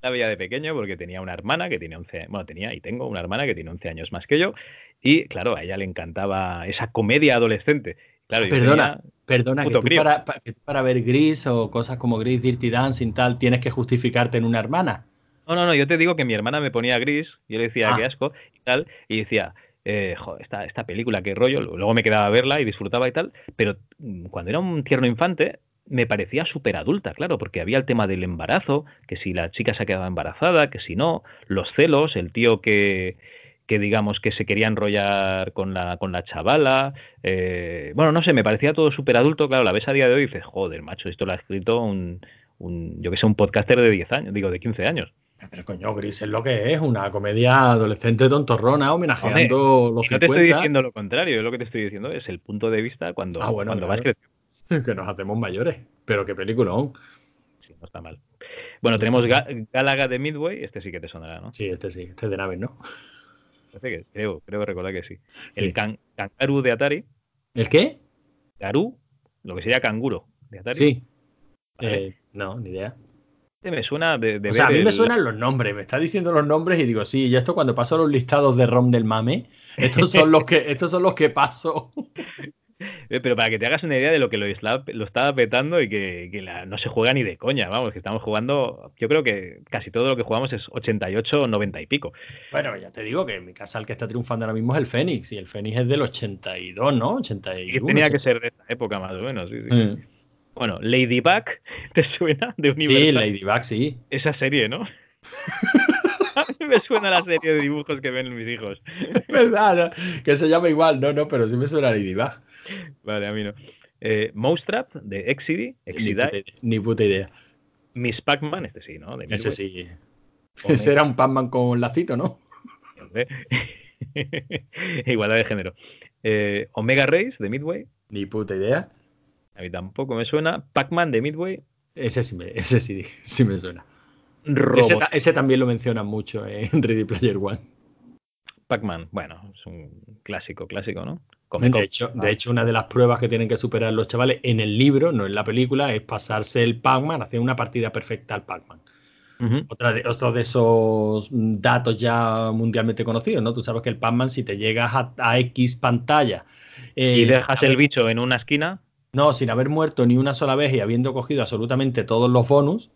B: La veía de pequeño porque tenía una hermana que tiene 11 bueno, tenía y tengo una hermana que tiene 11 años más que yo, y claro, a ella le encantaba esa comedia adolescente. Claro,
A: perdona, perdona, que tú para, para, ver Gris o cosas como Gris, Dirty Dancing, tal, tienes que justificarte en una hermana.
B: No, no, no, yo te digo que mi hermana me ponía gris, yo le decía, qué ah. asco, y tal, y decía, eh, joder, esta, esta película, qué rollo, luego me quedaba a verla y disfrutaba y tal, pero mm, cuando era un tierno infante, me parecía súper adulta, claro, porque había el tema del embarazo, que si la chica se ha quedado embarazada, que si no, los celos, el tío que, que digamos que se quería enrollar con la, con la chavala. Eh, bueno, no sé, me parecía todo súper adulto. Claro, la ves a día de hoy y dices, joder, macho, esto lo ha escrito un, un yo que sé, un podcaster de 10 años, digo, de 15 años.
A: Pero coño, Gris es lo que es, una comedia adolescente tontorrona homenajeando los
B: no te estoy diciendo lo contrario, yo lo que te estoy diciendo es el punto de vista cuando,
A: ah, bueno,
B: cuando vas
A: creciendo. Que nos hacemos mayores, pero qué peliculón.
B: Sí, no está mal. Bueno, tenemos Gálaga de Midway, este sí que te sonará, ¿no?
A: Sí, este sí, este es de naves, ¿no?
B: que, creo, creo recordar que sí. El can, de Atari.
A: ¿El qué?
B: Garú, lo que sería canguro de Atari.
A: Sí. Eh, no, ni idea.
B: Este me suena de,
A: O sea, a mí me suenan los nombres, me está diciendo los nombres y digo, sí, y esto cuando paso los listados de ROM del mame, estos son los que, estos son los que paso.
B: Eh, pero para que te hagas una idea de lo que lo, lo estaba petando y que, no se juega ni de coña, vamos, que estamos jugando, yo creo que casi todo lo que jugamos es 88 o 90 y pico.
A: Bueno, ya te digo que en mi casa el que está triunfando ahora mismo es el Fénix, y el Fénix es del 82, ¿no? 81.
B: tenía que ser de esa época más o menos, sí, sí. Mm. Bueno, Ladybug, ¿te suena? De
A: Universal. Sí, Ladybug, sí.
B: Esa serie, ¿no? a mí me suena la serie de dibujos que ven mis hijos.
A: ¿Verdad? Que se llama igual, no, no, pero sí me suena Ladybug.
B: Vale, a mí no. Eh, Mousetrap, de Exidy.
A: Ni, puta idea.
B: Miss Pac-Man, este sí, ¿no?
A: Ese sí. Ese era un Pac-Man con lacito, ¿no?
B: Igualdad de género. Eh, Omega Race, de Midway.
A: Ni puta idea.
B: A mí tampoco me suena. Pac-Man de Midway.
A: Ese sí, me, ese sí, sí me suena. Ese, ese, también lo mencionan mucho en Ready Player One.
B: Pac-Man, bueno, es un clásico, clásico, ¿no?
A: de, hecho, de hecho, una de las pruebas que tienen que superar los chavales en el libro, no en la película, es pasarse el Pac-Man, hacer una partida perfecta al Pac-Man. Otra de, otro de esos datos ya mundialmente conocidos, ¿no? Tú sabes que el Pac-Man, si te llegas a, X pantalla
B: y dejas el bicho en una esquina.
A: No, sin haber muerto ni una sola vez y habiendo cogido absolutamente todos los bonus,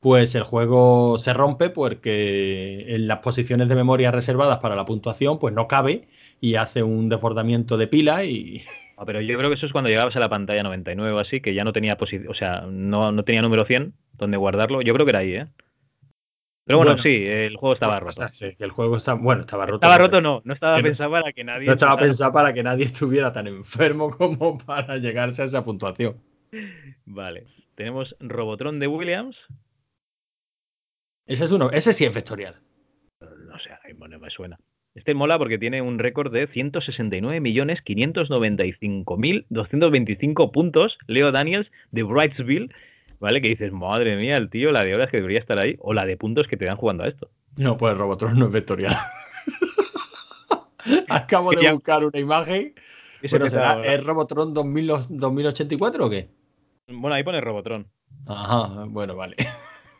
A: pues el juego se rompe porque en las posiciones de memoria reservadas para la puntuación, pues no cabe y hace un desbordamiento de pila y...
B: Ah, pero yo creo que eso es cuando llegabas a la pantalla 99 o así, que ya no tenía posición, o sea, no, no, tenía número 100 donde guardarlo. Yo creo que era ahí, ¿eh? Pero bueno, sí, el juego estaba roto.
A: Sí, el juego está, bueno, estaba roto.
B: Estaba roto, no, no estaba pensado para que nadie.
A: No estaba pensado para que nadie estuviera tan enfermo como para llegarse a esa puntuación.
B: Vale. Tenemos Robotron de Williams.
A: Ese es uno, ese sí es vectorial.
B: No sé, no me suena. Este mola porque tiene un récord de 169.595.225 puntos. Leo Daniels de Brightsville ¿vale? Que dices, madre mía, el tío, la de horas que debería estar ahí, o la de puntos que te dan jugando a esto.
A: No, pues Robotron no es vectorial. Acabo de buscar una imagen. Bueno, será, ¿Es Robotron 2084 o qué?
B: Bueno, ahí pone Robotron.
A: Ajá, bueno, vale.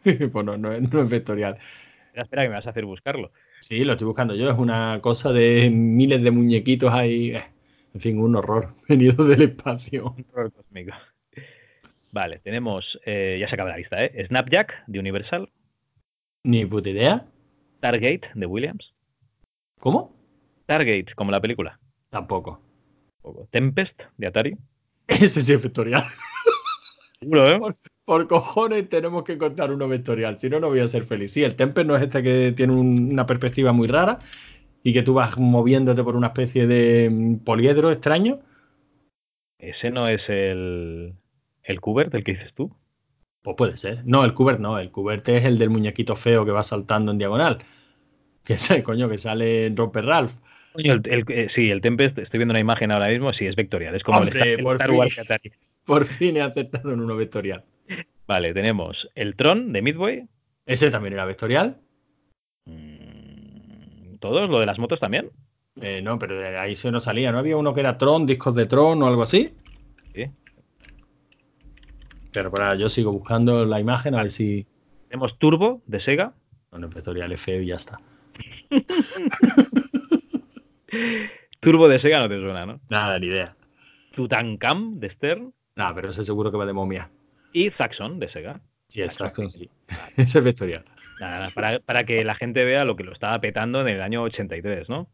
A: pues no, es, vectorial.
B: Espera, que me vas a hacer buscarlo.
A: Sí, lo estoy buscando yo. Es una cosa de miles de muñequitos ahí. Eh, en fin, un horror venido del espacio. Un horror cósmico.
B: Vale, tenemos, eh, ya se acaba la lista, ¿eh? Snapjack de Universal.
A: Ni puta idea.
B: Stargate de Williams.
A: ¿Cómo?
B: Stargate, como la película.
A: Tampoco.
B: Tempest de Atari.
A: Ese sí es vectorial. ¿eh? por, cojones tenemos que contar uno vectorial, si no, no voy a ser feliz. Sí, el Tempest no es este que tiene una perspectiva muy rara y que tú vas moviéndote por una especie de mm, poliedro extraño.
B: Ese no es el. ¿El Cubert, del que dices tú?
A: Pues puede ser. No, el Cubert no. El Cubert es el del muñequito feo que va saltando en diagonal. Que es el coño que sale en Romper Ralph.
B: Coño, el, eh, sí, el Tempest, estoy viendo una imagen ahora mismo, sí, es vectorial. Es como el,
A: por, fin, por fin he aceptado en uno vectorial.
B: Vale, tenemos el Tron de Midway.
A: ¿Ese también era vectorial?
B: Mm, ¿Todos? ¿Lo de las motos también?
A: Eh, no, pero ahí se nos salía. ¿No había uno que era Tron, discos de Tron o algo así? Sí. Pero para, yo sigo buscando la imagen a ver si.
B: Tenemos Turbo de Sega.
A: Bueno, vectorial F y ya está.
B: Turbo de Sega no te suena, ¿no?
A: Nada, ni idea.
B: Tutankam de Stern.
A: Nada, pero ese seguro que va de momia.
B: Y Saxon de Sega.
A: Sí, el Saxon, sí. ese es vectorial.
B: Nada, para, para que la gente vea lo que lo estaba petando en el año 83, ¿no?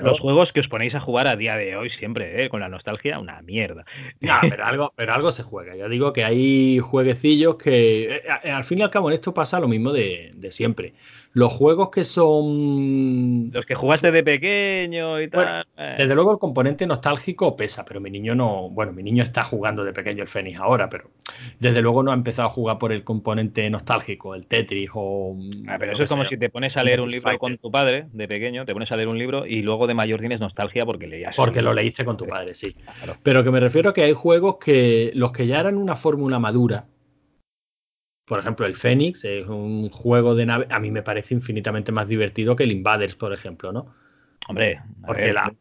B: Los juegos que os ponéis a jugar a día de hoy siempre, ¿eh? con la nostalgia, una mierda.
A: pero algo, pero algo se juega. Ya digo que hay jueguecillos que. Eh, al fin y al cabo, en esto pasa lo mismo de, siempre. Los juegos que son.
B: Los que jugaste de pequeño y tal.
A: Eh. desde luego, el componente nostálgico pesa, pero mi niño no. Bueno, mi niño está jugando de pequeño el Fénix ahora, pero desde luego no ha empezado a jugar por el componente nostálgico, el Tetris o.
B: Ah, pero eso es como si te pones a leer un libro con tu padre de pequeño, te pones a leer un libro y luego de mayor tienes nostalgia porque leías.
A: Porque lo leíste con tu padre, sí. Pero que me refiero a que hay juegos que los que ya eran una fórmula madura. Por ejemplo, el Fénix es un juego de nave. A mí me parece infinitamente más divertido que el Invaders, por ejemplo, ¿no?
B: Hombre,
A: porque, la,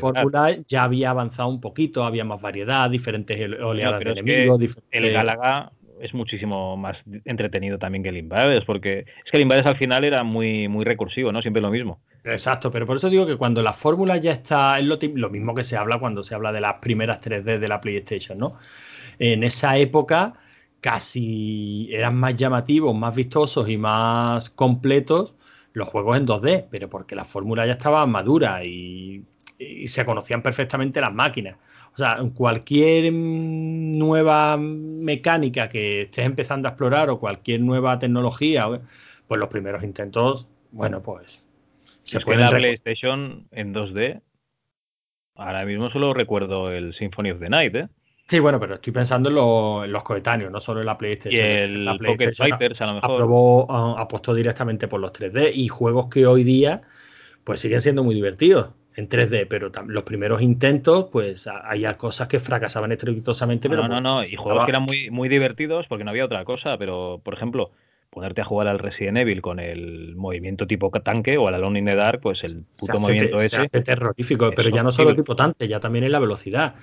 A: fórmula ya había avanzado un poquito, había más variedad, diferentes oleadas de enemigos.
B: El Galaga es muchísimo más entretenido también que el Invaders, porque es que el Invaders al final era muy, muy recursivo, ¿no? Siempre lo mismo.
A: Exacto, pero por eso digo que cuando la fórmula ya está, es lo, lo, mismo que se habla cuando se habla de las primeras 3D de la PlayStation, ¿no? En esa época casi eran más llamativos, más vistosos y más completos los juegos en 2D, pero porque la fórmula ya estaba madura y, y se conocían perfectamente las máquinas. O sea, cualquier nueva mecánica que estés empezando a explorar o cualquier nueva tecnología, pues los primeros intentos, bueno, pues
B: se puede la PlayStation en 2D. Ahora mismo solo recuerdo el Symphony of the Night, ¿eh?
A: Sí, bueno, pero estoy pensando en, los coetáneos, no solo en la PlayStation.
B: Y el
A: la
B: Pocket Fighters, a lo mejor.
A: Aprobó, apostó directamente por los 3D y juegos que hoy día pues siguen siendo muy divertidos. en 3D, pero los primeros intentos, pues hay cosas que fracasaban estrepitosamente.
B: No,
A: pero
B: no, no, y juegos que eran muy, muy divertidos porque no había otra cosa, pero por ejemplo, ponerte a jugar al Resident Evil con el movimiento tipo tanque o al Alone in the Dark, pues el puto movimiento ese. Se
A: hace terrorífico, pero ya no solo tipo tanque, ya también es la velocidad.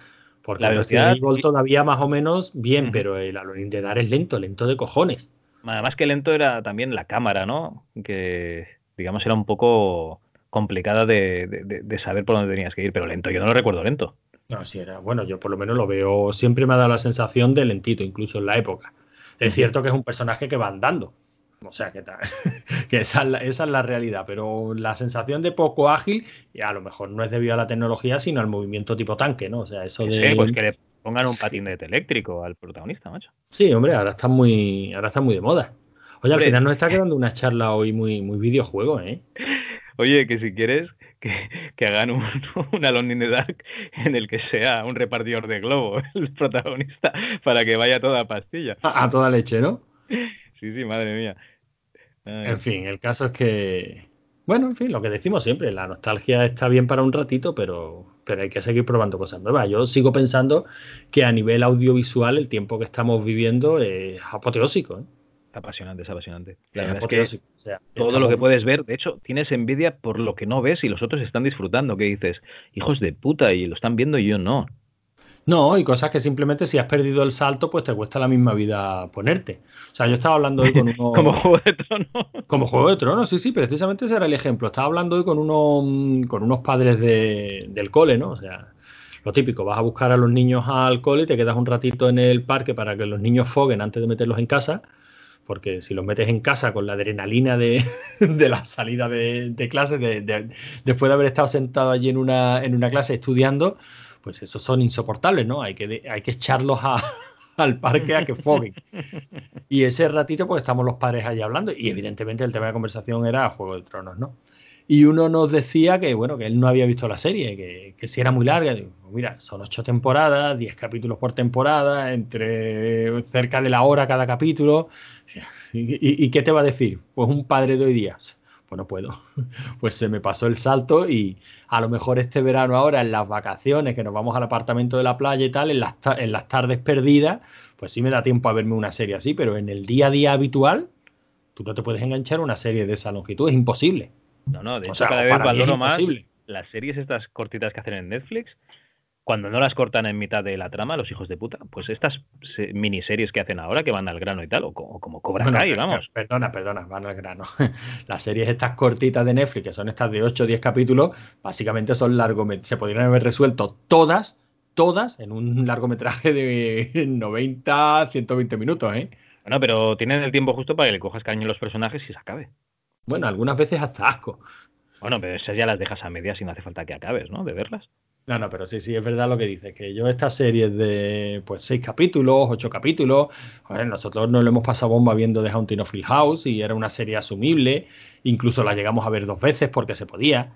A: Porque la velocidad, el Resident todavía más o menos bien, pero el Alone in the Dark es lento, lento de cojones.
B: Además que lento era también la cámara, ¿no? Que digamos era un poco complicada de, saber por dónde tenías que ir, pero lento, yo no lo recuerdo lento.
A: No, sí era. Bueno, yo por lo menos lo veo, siempre me ha dado la sensación de lentito, incluso en la época. Es cierto que es un personaje que va andando. O sea, que, que esa, es la, realidad, pero la sensación de poco ágil, y a lo mejor no es debido a la tecnología, sino al movimiento tipo tanque, ¿no? O sea, eso de.
B: pues que le pongan un patinete eléctrico al protagonista, macho.
A: Sí, hombre, ahora está muy, ahora está muy de moda. Oye, al final nos está quedando una charla hoy muy, muy videojuego, ¿eh?
B: Oye, que si quieres que, hagan un, un Alone in the Dark en el que sea un repartidor de globo el protagonista para que vaya toda pastilla.
A: A, toda leche, ¿no?
B: Sí, sí, madre mía.
A: En fin, el caso es que, bueno, en fin, lo que decimos siempre, la nostalgia está bien para un ratito, pero, pero hay que seguir probando cosas nuevas. Yo sigo pensando que a nivel audiovisual el tiempo que estamos viviendo es apoteósico. ¿eh?
B: apasionante, es apasionante. todo lo que puedes ver, de hecho, tienes envidia por lo que no ves y los otros están disfrutando, que dices, hijos de puta, y lo están viendo y yo no.
A: No, y cosas que simplemente si has perdido el salto, pues te cuesta la misma vida ponerte. O sea, yo estaba hablando hoy con uno.
B: Como Juego de Tronos.
A: Como Juego de Tronos, sí, sí, precisamente ese era el ejemplo. Estaba hablando hoy con, uno, con unos padres del cole, ¿no? O sea, lo típico, vas a buscar a los niños al cole, te quedas un ratito en el parque para que los niños foguen antes de meterlos en casa porque si los metes en casa con la adrenalina de, la salida de, clase, después de haber estado sentado allí en una, en una clase estudiando, pues esos son insoportables, ¿no? Hay que, hay que echarlos al parque a que foguen. Y ese ratito, pues estamos los padres allí hablando, y evidentemente el tema de conversación era Juego de Tronos, ¿no? Y uno nos decía que, bueno, que él no había visto la serie, que, si era muy larga. Digo, mira, son ocho temporadas, diez capítulos por temporada, entre cerca de la hora cada capítulo. ¿Y, qué te va a decir? Pues un padre de hoy día. Pues no puedo. Pues se me pasó el salto y a lo mejor este verano ahora, en las vacaciones, que nos vamos al apartamento de la playa y tal, en las, en las tardes perdidas, pues sí me da tiempo a verme una serie así, pero en el día a día habitual, tú no te puedes enganchar una serie de esa longitud, es imposible.
B: No, no, de hecho cada vez valoro más las series estas cortitas que hacen en Netflix, cuando no las cortan en mitad de la trama, los hijos de puta, pues estas miniseries que hacen ahora, que van al grano y tal, o, como, Cobra Kai, vamos.
A: Perdona, perdona, van al grano. las series estas cortitas de Netflix, que son estas de 8 o 10 capítulos, básicamente son largometrajes. Se podrían haber resuelto todas, todas, en un largometraje de 90, 120 minutos, ¿eh?
B: Bueno, pero tienen el tiempo justo para que le cojas caño a los personajes y se acabe.
A: Bueno, algunas veces hasta asco.
B: Bueno, pero esas ya las dejas a medias y no hace falta que acabes, ¿no? De verlas.
A: No, no, pero sí, sí, es verdad lo que dices, que yo estas series de pues seis capítulos, ocho capítulos, nosotros nos lo hemos pasado bomba viendo The Haunting of Hill House y era una serie asumible, incluso la llegamos a ver dos veces porque se podía.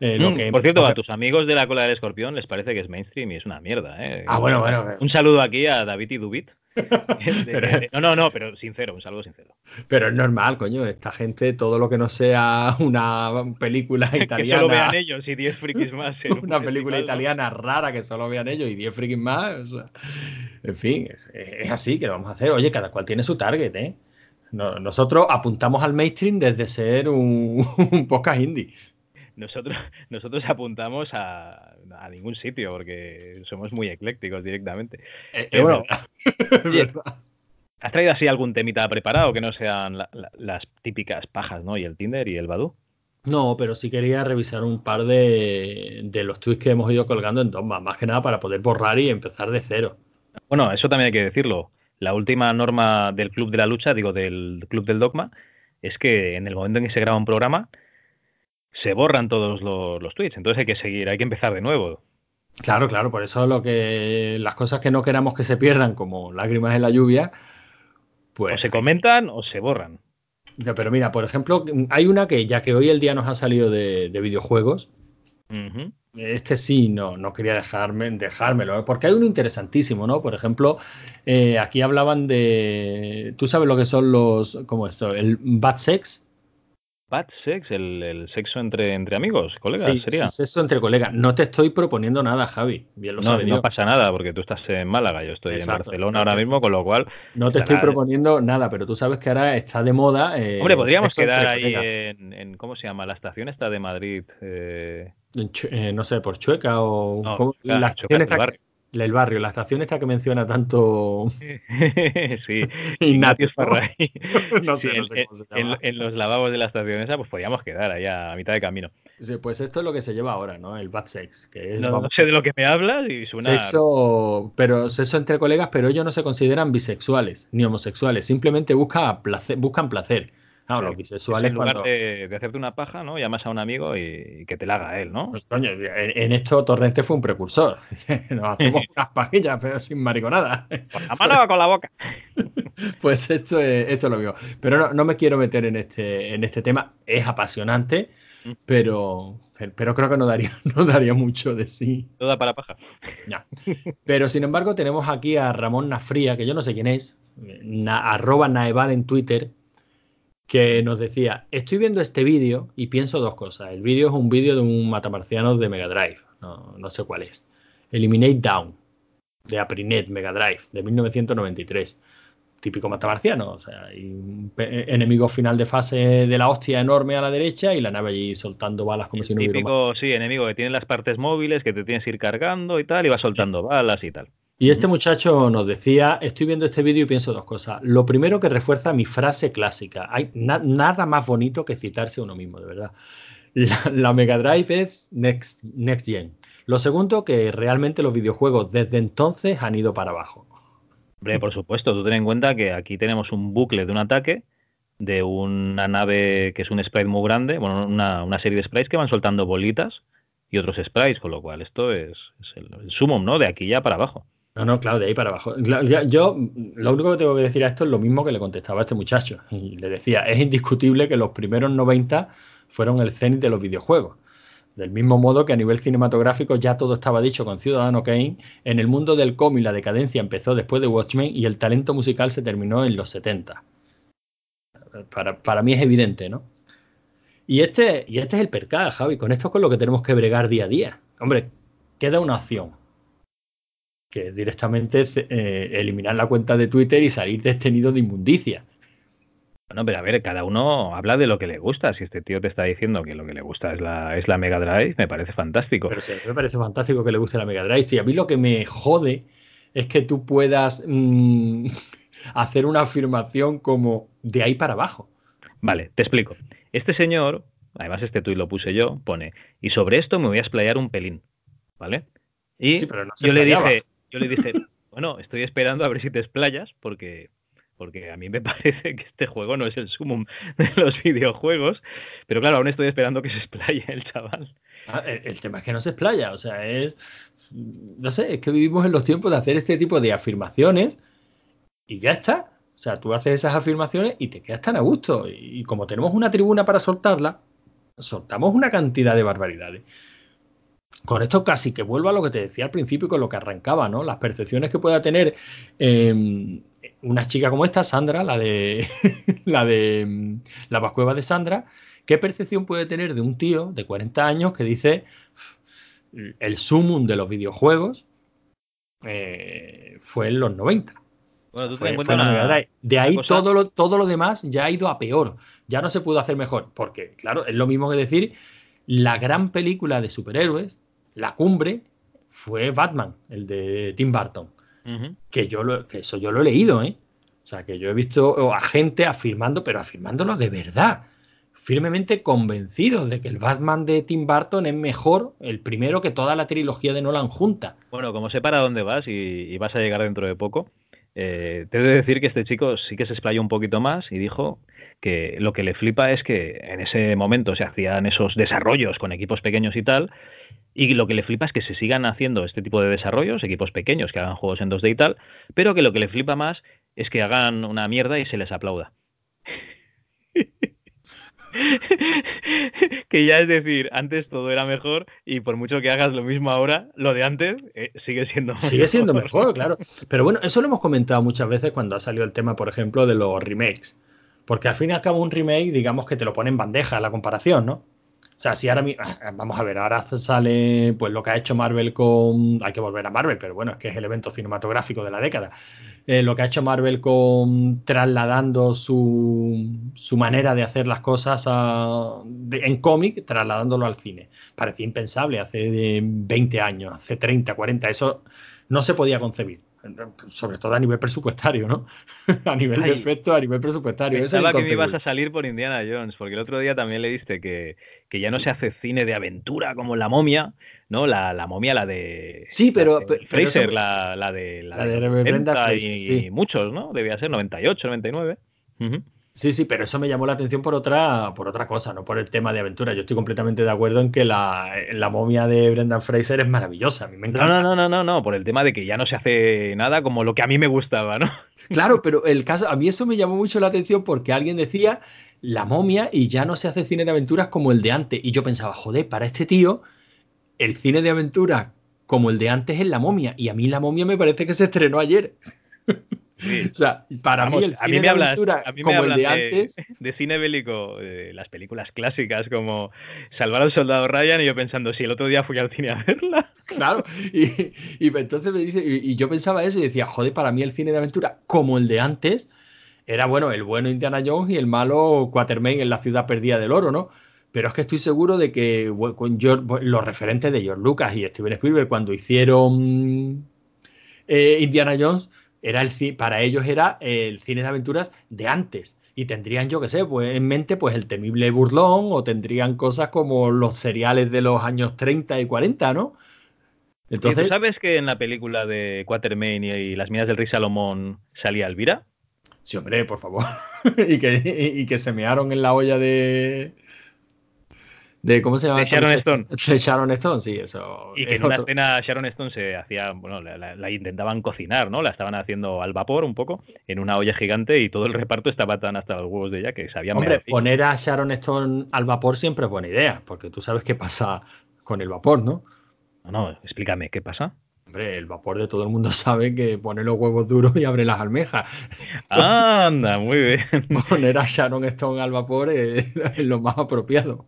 B: Eh, mm, por cierto, a tus amigos de la cola del escorpión les parece que es mainstream y es una mierda. ¿eh?
A: Ah, bueno, bueno.
B: Un saludo aquí a David y Dubit. no, no, no, pero sincero, un saludo sincero.
A: Pero es normal, coño, esta gente, todo lo que no sea una película italiana. que solo
B: vean ellos y 10 frikis más.
A: una película italiana rara que solo vean ellos y 10 frikis más. en fin, es, así que lo vamos a hacer. Oye, cada cual tiene su target, ¿eh? nosotros apuntamos al mainstream desde ser un, un podcast indie
B: nosotros, nosotros apuntamos a, ningún sitio porque somos muy eclécticos directamente.
A: Eh, eh, bueno,
B: ¿Has traído así algún temita preparado que no sean las típicas pajas, ¿no? Y el Tinder y el Badu.
A: No, pero sí quería revisar un par de, los tweets que hemos ido colgando en Dogma, más que nada para poder borrar y empezar de cero.
B: Bueno, eso también hay que decirlo. La última norma del Club de la Lucha, digo, del Club del Dogma, es que en el momento en que se graba un programa, se borran todos los, tweets. Entonces hay que seguir, hay que empezar de nuevo.
A: Claro, claro, por eso lo que las cosas que no queramos que se pierdan, como lágrimas en la lluvia, pues.
B: O se comentan o se borran.
A: pero mira, por ejemplo, hay una que ya que hoy el día nos ha salido de, videojuegos. Este sí, no, no quería dejarme, dejármelo, ¿eh? porque hay uno interesantísimo, ¿no? Por ejemplo, eh, aquí hablaban de. ¿Tú sabes lo que son los. ¿Cómo esto? El bad sex.
B: Bad sex, el, sexo entre, entre amigos, colegas,
A: sí,
B: sería.
A: sexo entre colegas. No te estoy proponiendo nada, Javi. Bien lo
B: no, no pasa nada, porque tú estás en Málaga, yo estoy en Barcelona ahora mismo, con lo cual.
A: No te estoy proponiendo nada, pero tú sabes que ahora está de moda.
B: Eh, Hombre, podríamos quedar ahí en, ¿Cómo se llama? La estación está de Madrid. Eh...
A: eh no sé, por Chueca o. No, la barrio. El barrio, la estación esta que menciona tanto.
B: sí, Ignatius Farray. no sé, no sé cómo se llama. En, los lavabos de la estación esa, pues podíamos quedar allá a mitad de camino.
A: Sí, pues esto es lo que se lleva ahora, ¿no? El bad sex. Que
B: no, sé de lo que me hablas y suena.
A: Sexo, pero sexo entre colegas, pero ellos no se consideran bisexuales ni homosexuales. Simplemente placer. Buscan placer. No, los bisexuales.
B: En lugar de, hacerte una paja, ¿no? Llamas a un amigo y, que te la haga él, ¿no?
A: Pues, coño, en, esto Torrente fue un precursor. Nos hacemos unas pajillas, pero sin mariconada.
B: Con la mano o con la boca.
A: pues esto es, esto lo veo. Pero no, me quiero meter en este, en este tema. Es apasionante, mm. pero, pero creo que no daría, no daría mucho de sí.
B: Toda para paja.
A: Ya. Pero sin embargo, tenemos aquí a Ramón Nafría, que yo no sé quién es, arroba Naeval en Twitter, que nos decía, estoy viendo este vídeo y pienso dos cosas. El vídeo es un vídeo de un matamarciano de Mega Drive, no, sé cuál es. Eliminate Down, de Aprinet Mega Drive, de 1993. Típico matamarciano, o sea, hay un enemigo final de fase de la hostia enorme a la derecha y la nave allí soltando balas como si no hubiera
B: Típico, sí, enemigo que tiene las partes móviles, que te tienes que ir cargando y tal, y va soltando balas y tal.
A: Y este muchacho nos decía, estoy viendo este vídeo y pienso dos cosas. Lo primero que refuerza mi frase clásica. Hay nada más bonito que citarse uno mismo, de verdad. La, Mega Drive es next, next Gen. Lo segundo, que realmente los videojuegos desde entonces han ido para abajo.
B: Hombre, por supuesto, tú ten en cuenta que aquí tenemos un bucle de un ataque de una nave que es un sprite muy grande, bueno, una, serie de sprites que van soltando bolitas y otros sprites, con lo cual esto es, el, el sumum, ¿no? De aquí ya para abajo.
A: No, no, claro, de ahí para abajo. Yo lo único que tengo que decir a esto es lo mismo que le contestaba a este muchacho. Le decía, es indiscutible que los primeros 90 fueron el cenit de los videojuegos. Del mismo modo que a nivel cinematográfico ya todo estaba dicho con Ciudadano Kane, en el mundo del cómic la decadencia empezó después de Watchmen y el talento musical se terminó en los 70. Para, para mí es evidente, ¿no? Y este, y este es el percal, Javi. Con esto es con lo que tenemos que bregar día a día. Hombre, queda una opción que directamente eh, eliminar la cuenta de Twitter y salir detenido de inmundicia.
B: Bueno, pero a ver, cada uno habla de lo que le gusta. Si este tío te está diciendo que lo que le gusta es la, es la Mega Drive, me parece fantástico.
A: Pero sí, me parece fantástico que le guste la Mega Drive. Sí, a mí lo que me jode es que tú puedas mm, hacer una afirmación como de ahí para abajo.
B: Vale, te explico. Este señor, además este tuit lo puse yo, pone, y sobre esto me voy a explayar un pelín, ¿vale? Y yo le dije, yo le dije, bueno, estoy esperando a ver si te explayas, porque, porque a mí me parece que este juego no es el sumum de los videojuegos, pero claro, aún estoy esperando que se explaye el chaval.
A: Ah, el, tema es que no se explaya, o sea, es, no sé, es que vivimos en los tiempos de hacer este tipo de afirmaciones y ya está. O sea, tú haces esas afirmaciones y te quedas tan a gusto. Y como tenemos una tribuna para soltarla, soltamos una cantidad de barbaridades con esto casi que vuelvo a lo que te decía al principio y con lo que arrancaba, ¿no? Las percepciones que pueda tener em, una chica como esta, Sandra, la de la de em, la Vascueva de Sandra, ¿qué percepción puede tener de un tío de 40 años que dice el sumum de los videojuegos eh, fue en los 90? Bueno, tú De ahí todo lo, todo lo demás ya ha ido a peor. Ya no se pudo hacer mejor. Porque, claro, es lo mismo que decir la gran película de superhéroes la cumbre fue Batman, el de Tim Burton. que, yo lo, que eso yo lo he leído, ¿eh? O sea, que yo he visto a gente afirmando, pero afirmándolo de verdad, firmemente convencidos de que el Batman de Tim Burton es mejor, el primero que toda la trilogía de Nolan junta.
B: Bueno, como sé para dónde vas y, vas a llegar dentro de poco, eh, te he de decir que este chico sí que se explayó un poquito más y dijo que lo que le flipa es que en ese momento se hacían esos desarrollos con equipos pequeños y tal, y lo que le flipa es que se sigan haciendo este tipo de desarrollos, equipos pequeños que hagan juegos en 2D y tal, pero que lo que le flipa más es que hagan una mierda y se les aplauda. que ya es decir, antes todo era mejor y por mucho que hagas lo mismo ahora, lo de antes eh, sigue siendo
A: mejor. Sigue siendo mejor, claro. Pero bueno, eso lo hemos comentado muchas veces cuando ha salido el tema, por ejemplo, de los remakes. Porque al fin y al cabo un remake, digamos que te lo pone en bandeja la comparación, ¿no? O sea, si ahora ah, vamos a ver, ahora sale pues lo que ha hecho Marvel con. Hay que volver a Marvel, pero bueno, es que es el evento cinematográfico de la década. Eh, lo que ha hecho Marvel con trasladando su, su manera de hacer las cosas en cómic, trasladándolo al cine. Parecía impensable hace 20 años, hace 30, 40, eso no se podía concebir sobre todo a nivel presupuestario, ¿no? a nivel de efecto, a nivel presupuestario.
B: Pensaba que me ibas a salir por Indiana Jones, porque el otro día también le diste que, que ya no se hace cine de aventura como La Momia, ¿no? La, la momia, la de...
A: Sí, pero...
B: Fraser, la, la, de... La, de, y, muchos, ¿no? Debía ser 98, 99.
A: Sí, sí, pero eso me llamó la atención por otra, por otra cosa, no por el tema de aventura. Yo estoy completamente de acuerdo en que la, la momia de Brendan Fraser es maravillosa. A mí me encanta.
B: No, no, no, no, no, por el tema de que ya no se hace nada como lo que a mí me gustaba, ¿no?
A: Claro, pero el caso, a mí eso me llamó mucho la atención porque alguien decía la momia y ya no se hace cine de aventuras como el de antes. Y yo pensaba, joder, para este tío, el cine de aventuras como el de antes es la momia. Y a mí la momia me parece que se estrenó ayer. O sea, para mí el cine de aventura como el de, antes...
B: De cine bélico, las películas clásicas como Salvar al soldado Ryan y yo pensando, si el otro día fui al cine a verla.
A: Claro, y, entonces me dice, y, yo pensaba eso y decía, joder, para mí el cine de aventura como el de antes era, bueno, el bueno Indiana Jones y el malo Quatermain en la ciudad perdida del oro, ¿no? Pero es que estoy seguro de que con los referentes de George Lucas y Steven Spielberg cuando hicieron eh, Indiana Jones era el, para ellos era el cine de aventuras de antes. Y tendrían, yo qué sé, pues en mente pues el temible burlón o tendrían cosas como los seriales de los años 30 y 40, ¿no?
B: Entonces, sabes que en la película de Quatermain y, Las minas del rey Salomón salía Elvira?
A: Sí, hombre, por favor. y, que, y que se mearon en la olla de, de ¿cómo se llama?
B: De Sharon Stone.
A: De Sharon Stone, sí, eso.
B: Y que en una escena Sharon Stone se hacía, bueno, la, intentaban cocinar, ¿no? La estaban haciendo al vapor un poco, en una olla gigante y todo el reparto estaba tan hasta los huevos de ella que sabía
A: Hombre, poner a Sharon Stone al vapor siempre es buena idea, porque tú sabes qué pasa con el vapor, ¿no?
B: No, no, explícame, ¿qué pasa?
A: Hombre, el vapor de todo el mundo sabe que pone los huevos duros y abre las almejas.
B: Anda, muy bien.
A: Poner a Sharon Stone al vapor es lo más apropiado.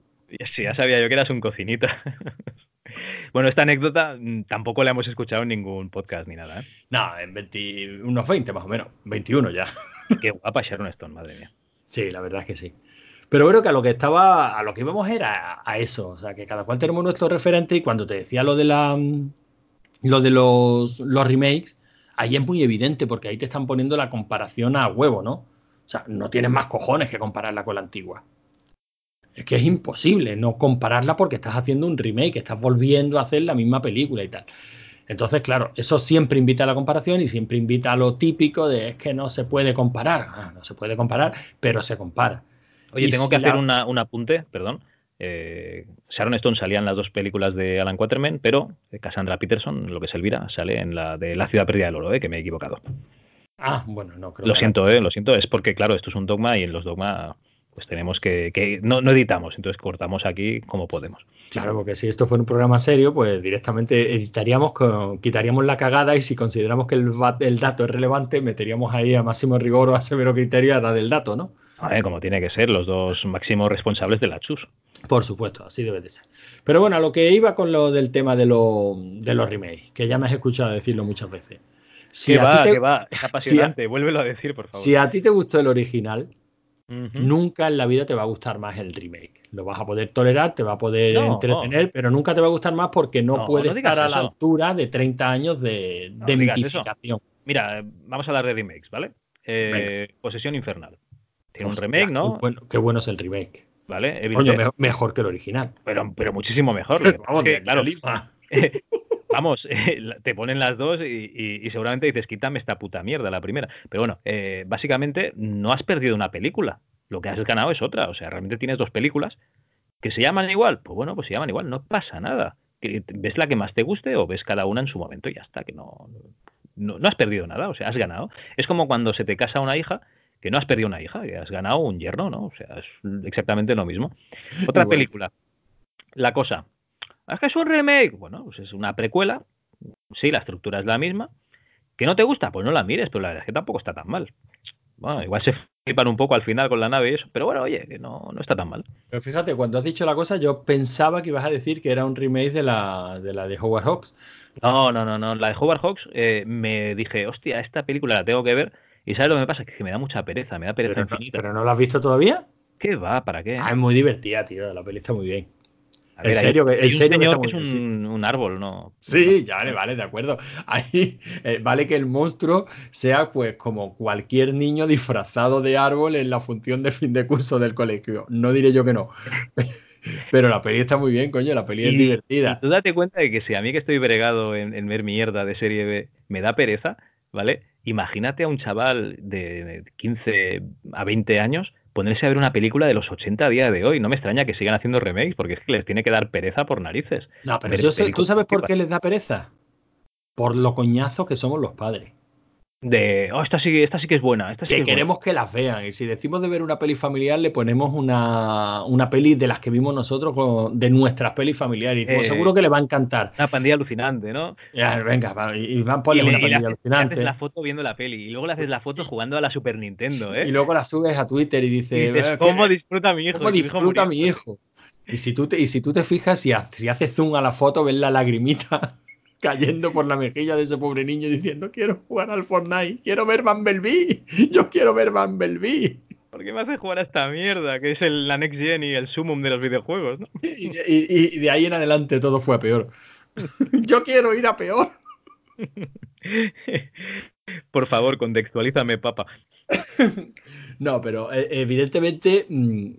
B: Sí, ya sabía yo que eras un cocinita. bueno, esta anécdota mm, tampoco la hemos escuchado en ningún podcast ni nada. ¿eh?
A: No, en 20, unos 20 más o menos, 21 ya.
B: Qué guapa Sharon Stone, madre mía.
A: Sí, la verdad es que sí. Pero bueno, que a lo que estaba, a lo que íbamos era a, eso, o sea, que cada cual tenemos nuestro referente y cuando te decía lo de la mm, lo de los, los remakes, ahí es muy evidente porque ahí te están poniendo la comparación a huevo, ¿no? O sea, no tienes más cojones que compararla con la antigua. Es que es imposible no compararla porque estás haciendo un remake, estás volviendo a hacer la misma película y tal. Entonces, claro, eso siempre invita a la comparación y siempre invita a lo típico de es que no se puede comparar. Ah, no se puede comparar, pero se compara.
B: Oye, tengo que hacer un apunte, perdón. Eh, Sharon Stone salía en las dos películas de Alan Quaterman, pero Cassandra Peterson, lo que es Elvira, sale en la de La ciudad perdida del oro, eh, que me he equivocado.
A: Ah, bueno, no creo.
B: Lo siento, eh, lo siento, es porque, claro, esto es un dogma y en los dogma pues tenemos que, no, editamos, entonces cortamos aquí como podemos.
A: Claro, porque si esto fuera un programa serio, pues directamente editaríamos, quitaríamos la cagada y si consideramos que el, el, dato es relevante, meteríamos ahí a máximo rigor o a severo criterio a la del dato, ¿no?
B: como tiene que ser, los dos máximos responsables de la chus.
A: Por supuesto, así debe de ser. Pero bueno, a lo que iba con lo del tema de, lo, de los remakes, que ya me has escuchado decirlo muchas veces.
B: Si va, que va, es apasionante, vuélvelo a decir, por favor.
A: Si a ti te gustó el original, Nunca en la vida te va a gustar más el remake. Lo vas a poder tolerar, te va a poder entretener, pero nunca te va a gustar más porque no, puede estar a la altura de 30 años de, de mitificación.
B: Mira, vamos a hablar de remakes, ¿vale? Eh, Posesión Infernal. Tiene un remake, ¿no?
A: Qué bueno, es el remake.
B: ¿Vale?
A: mejor, que el original.
B: Pero, pero muchísimo mejor. claro, vamos, te ponen las dos y, seguramente dices, quítame esta puta mierda, la primera. Pero bueno, eh, básicamente no has perdido una película. Lo que has ganado es otra. O sea, realmente tienes dos películas que se llaman igual. Pues bueno, pues se llaman igual, no pasa nada. ¿Ves la que más te guste o ves cada una en su momento y ya está? Que no, no, has perdido nada, o sea, has ganado. Es como cuando se te casa una hija que no has perdido una hija, que has ganado un yerno, ¿no? O sea, es exactamente lo mismo. Otra película. La cosa. ¿Es que es un remake? Bueno, pues es una precuela. Sí, la estructura es la misma. ¿Que no te gusta? Pues no la mires, pero la verdad es que tampoco está tan mal. Bueno, igual se flipan un poco al final con la nave y eso. Pero bueno, oye, que no, no está tan mal.
A: Pero fíjate, cuando has dicho la cosa, yo pensaba que ibas a decir que era un remake de la de, la de Howard Hawks.
B: No, no, no, no. La de Howard Hawks eh, me dije, hostia, esta película la tengo que ver. Y ¿sabes lo que me pasa? Que me da mucha pereza, me da pereza
A: pero,
B: infinita.
A: ¿Pero no la has visto todavía?
B: ¿Qué va? ¿Para qué?
A: Ah, es muy divertida, tío. La peli está muy bien.
B: Ver, en serio, hay, en serio que, es un, un, árbol, ¿no?
A: Sí, ya vale, vale, de acuerdo. Ahí eh, vale que el monstruo sea pues como cualquier niño disfrazado de árbol en la función de fin de curso del colegio. No diré yo que no. Pero la peli está muy bien, coño, la peli
B: y,
A: es divertida.
B: Y tú date cuenta de que si a mí que estoy bregado en, en ver mierda de serie B me da pereza, ¿vale? Imagínate a un chaval de 15 a 20 años ponerse a ver una película de los 80 a día de hoy. No me extraña que sigan haciendo remakes, porque es que les tiene que dar pereza por narices.
A: No, pero yo sé, ¿tú sabes por qué les da pereza? Por lo coñazo que somos los padres.
B: De, oh, esta sí, esta sí que es buena. Esta sí
A: que,
B: que
A: queremos
B: buena.
A: que las vean. Y si decimos de ver una peli familiar, le ponemos una, una peli de las que vimos nosotros, con, de nuestras pelis familiares. Y
B: Eh,
A: seguro que le va a encantar.
B: Una pandilla alucinante, ¿no?
A: Ya, venga, va, y van a poner
B: Y
A: una
B: y le le
A: alucinante.
B: haces la foto viendo la peli y luego le haces la foto jugando a la Super Nintendo, ¿eh?
A: Y luego la subes a Twitter y
B: Y
A: dices,
B: dices,
A: "Eh,
B: ¿cómo
A: ¿qué-
B: disfruta mi hijo?
A: ¿Cómo
B: hijo
A: disfruta mi
B: muriendo".
A: hijo? Y si tú te, y si tú te fijas, si, ha- si haces zoom a la foto, ves la lagrimita cayendo por la mejilla de ese pobre niño diciendo quiero jugar al Fortnite, quiero ver Bumblebee, yo quiero ver Bumblebee.
B: ¿Por qué me hace jugar a esta mierda? Que es el, la Next Gen y el sumum de los videojuegos, ¿no?
A: Y, y- y de ahí en adelante todo fue a peor. Yo quiero ir a peor.
B: Por favor, contextualízame, papa.
A: No, pero eh, evidentemente mm,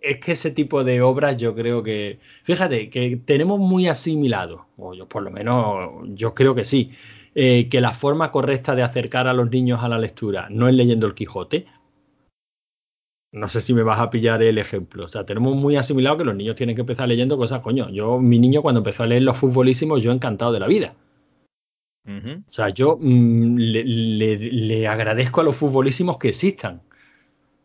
A: es que ese tipo de obras yo creo que, fíjate, que tenemos muy asimilado, o yo por lo menos yo creo que sí, eh, que la forma correcta de acercar a los niños a la lectura no es leyendo el Quijote. No sé si me vas a pillar el ejemplo. O sea, tenemos muy asimilado que los niños tienen que empezar leyendo cosas, coño. Yo, mi niño, cuando empezó a leer los futbolísimos, yo encantado de la vida. O sea, yo mm, le, le- le agradezco a los futbolísimos que existan.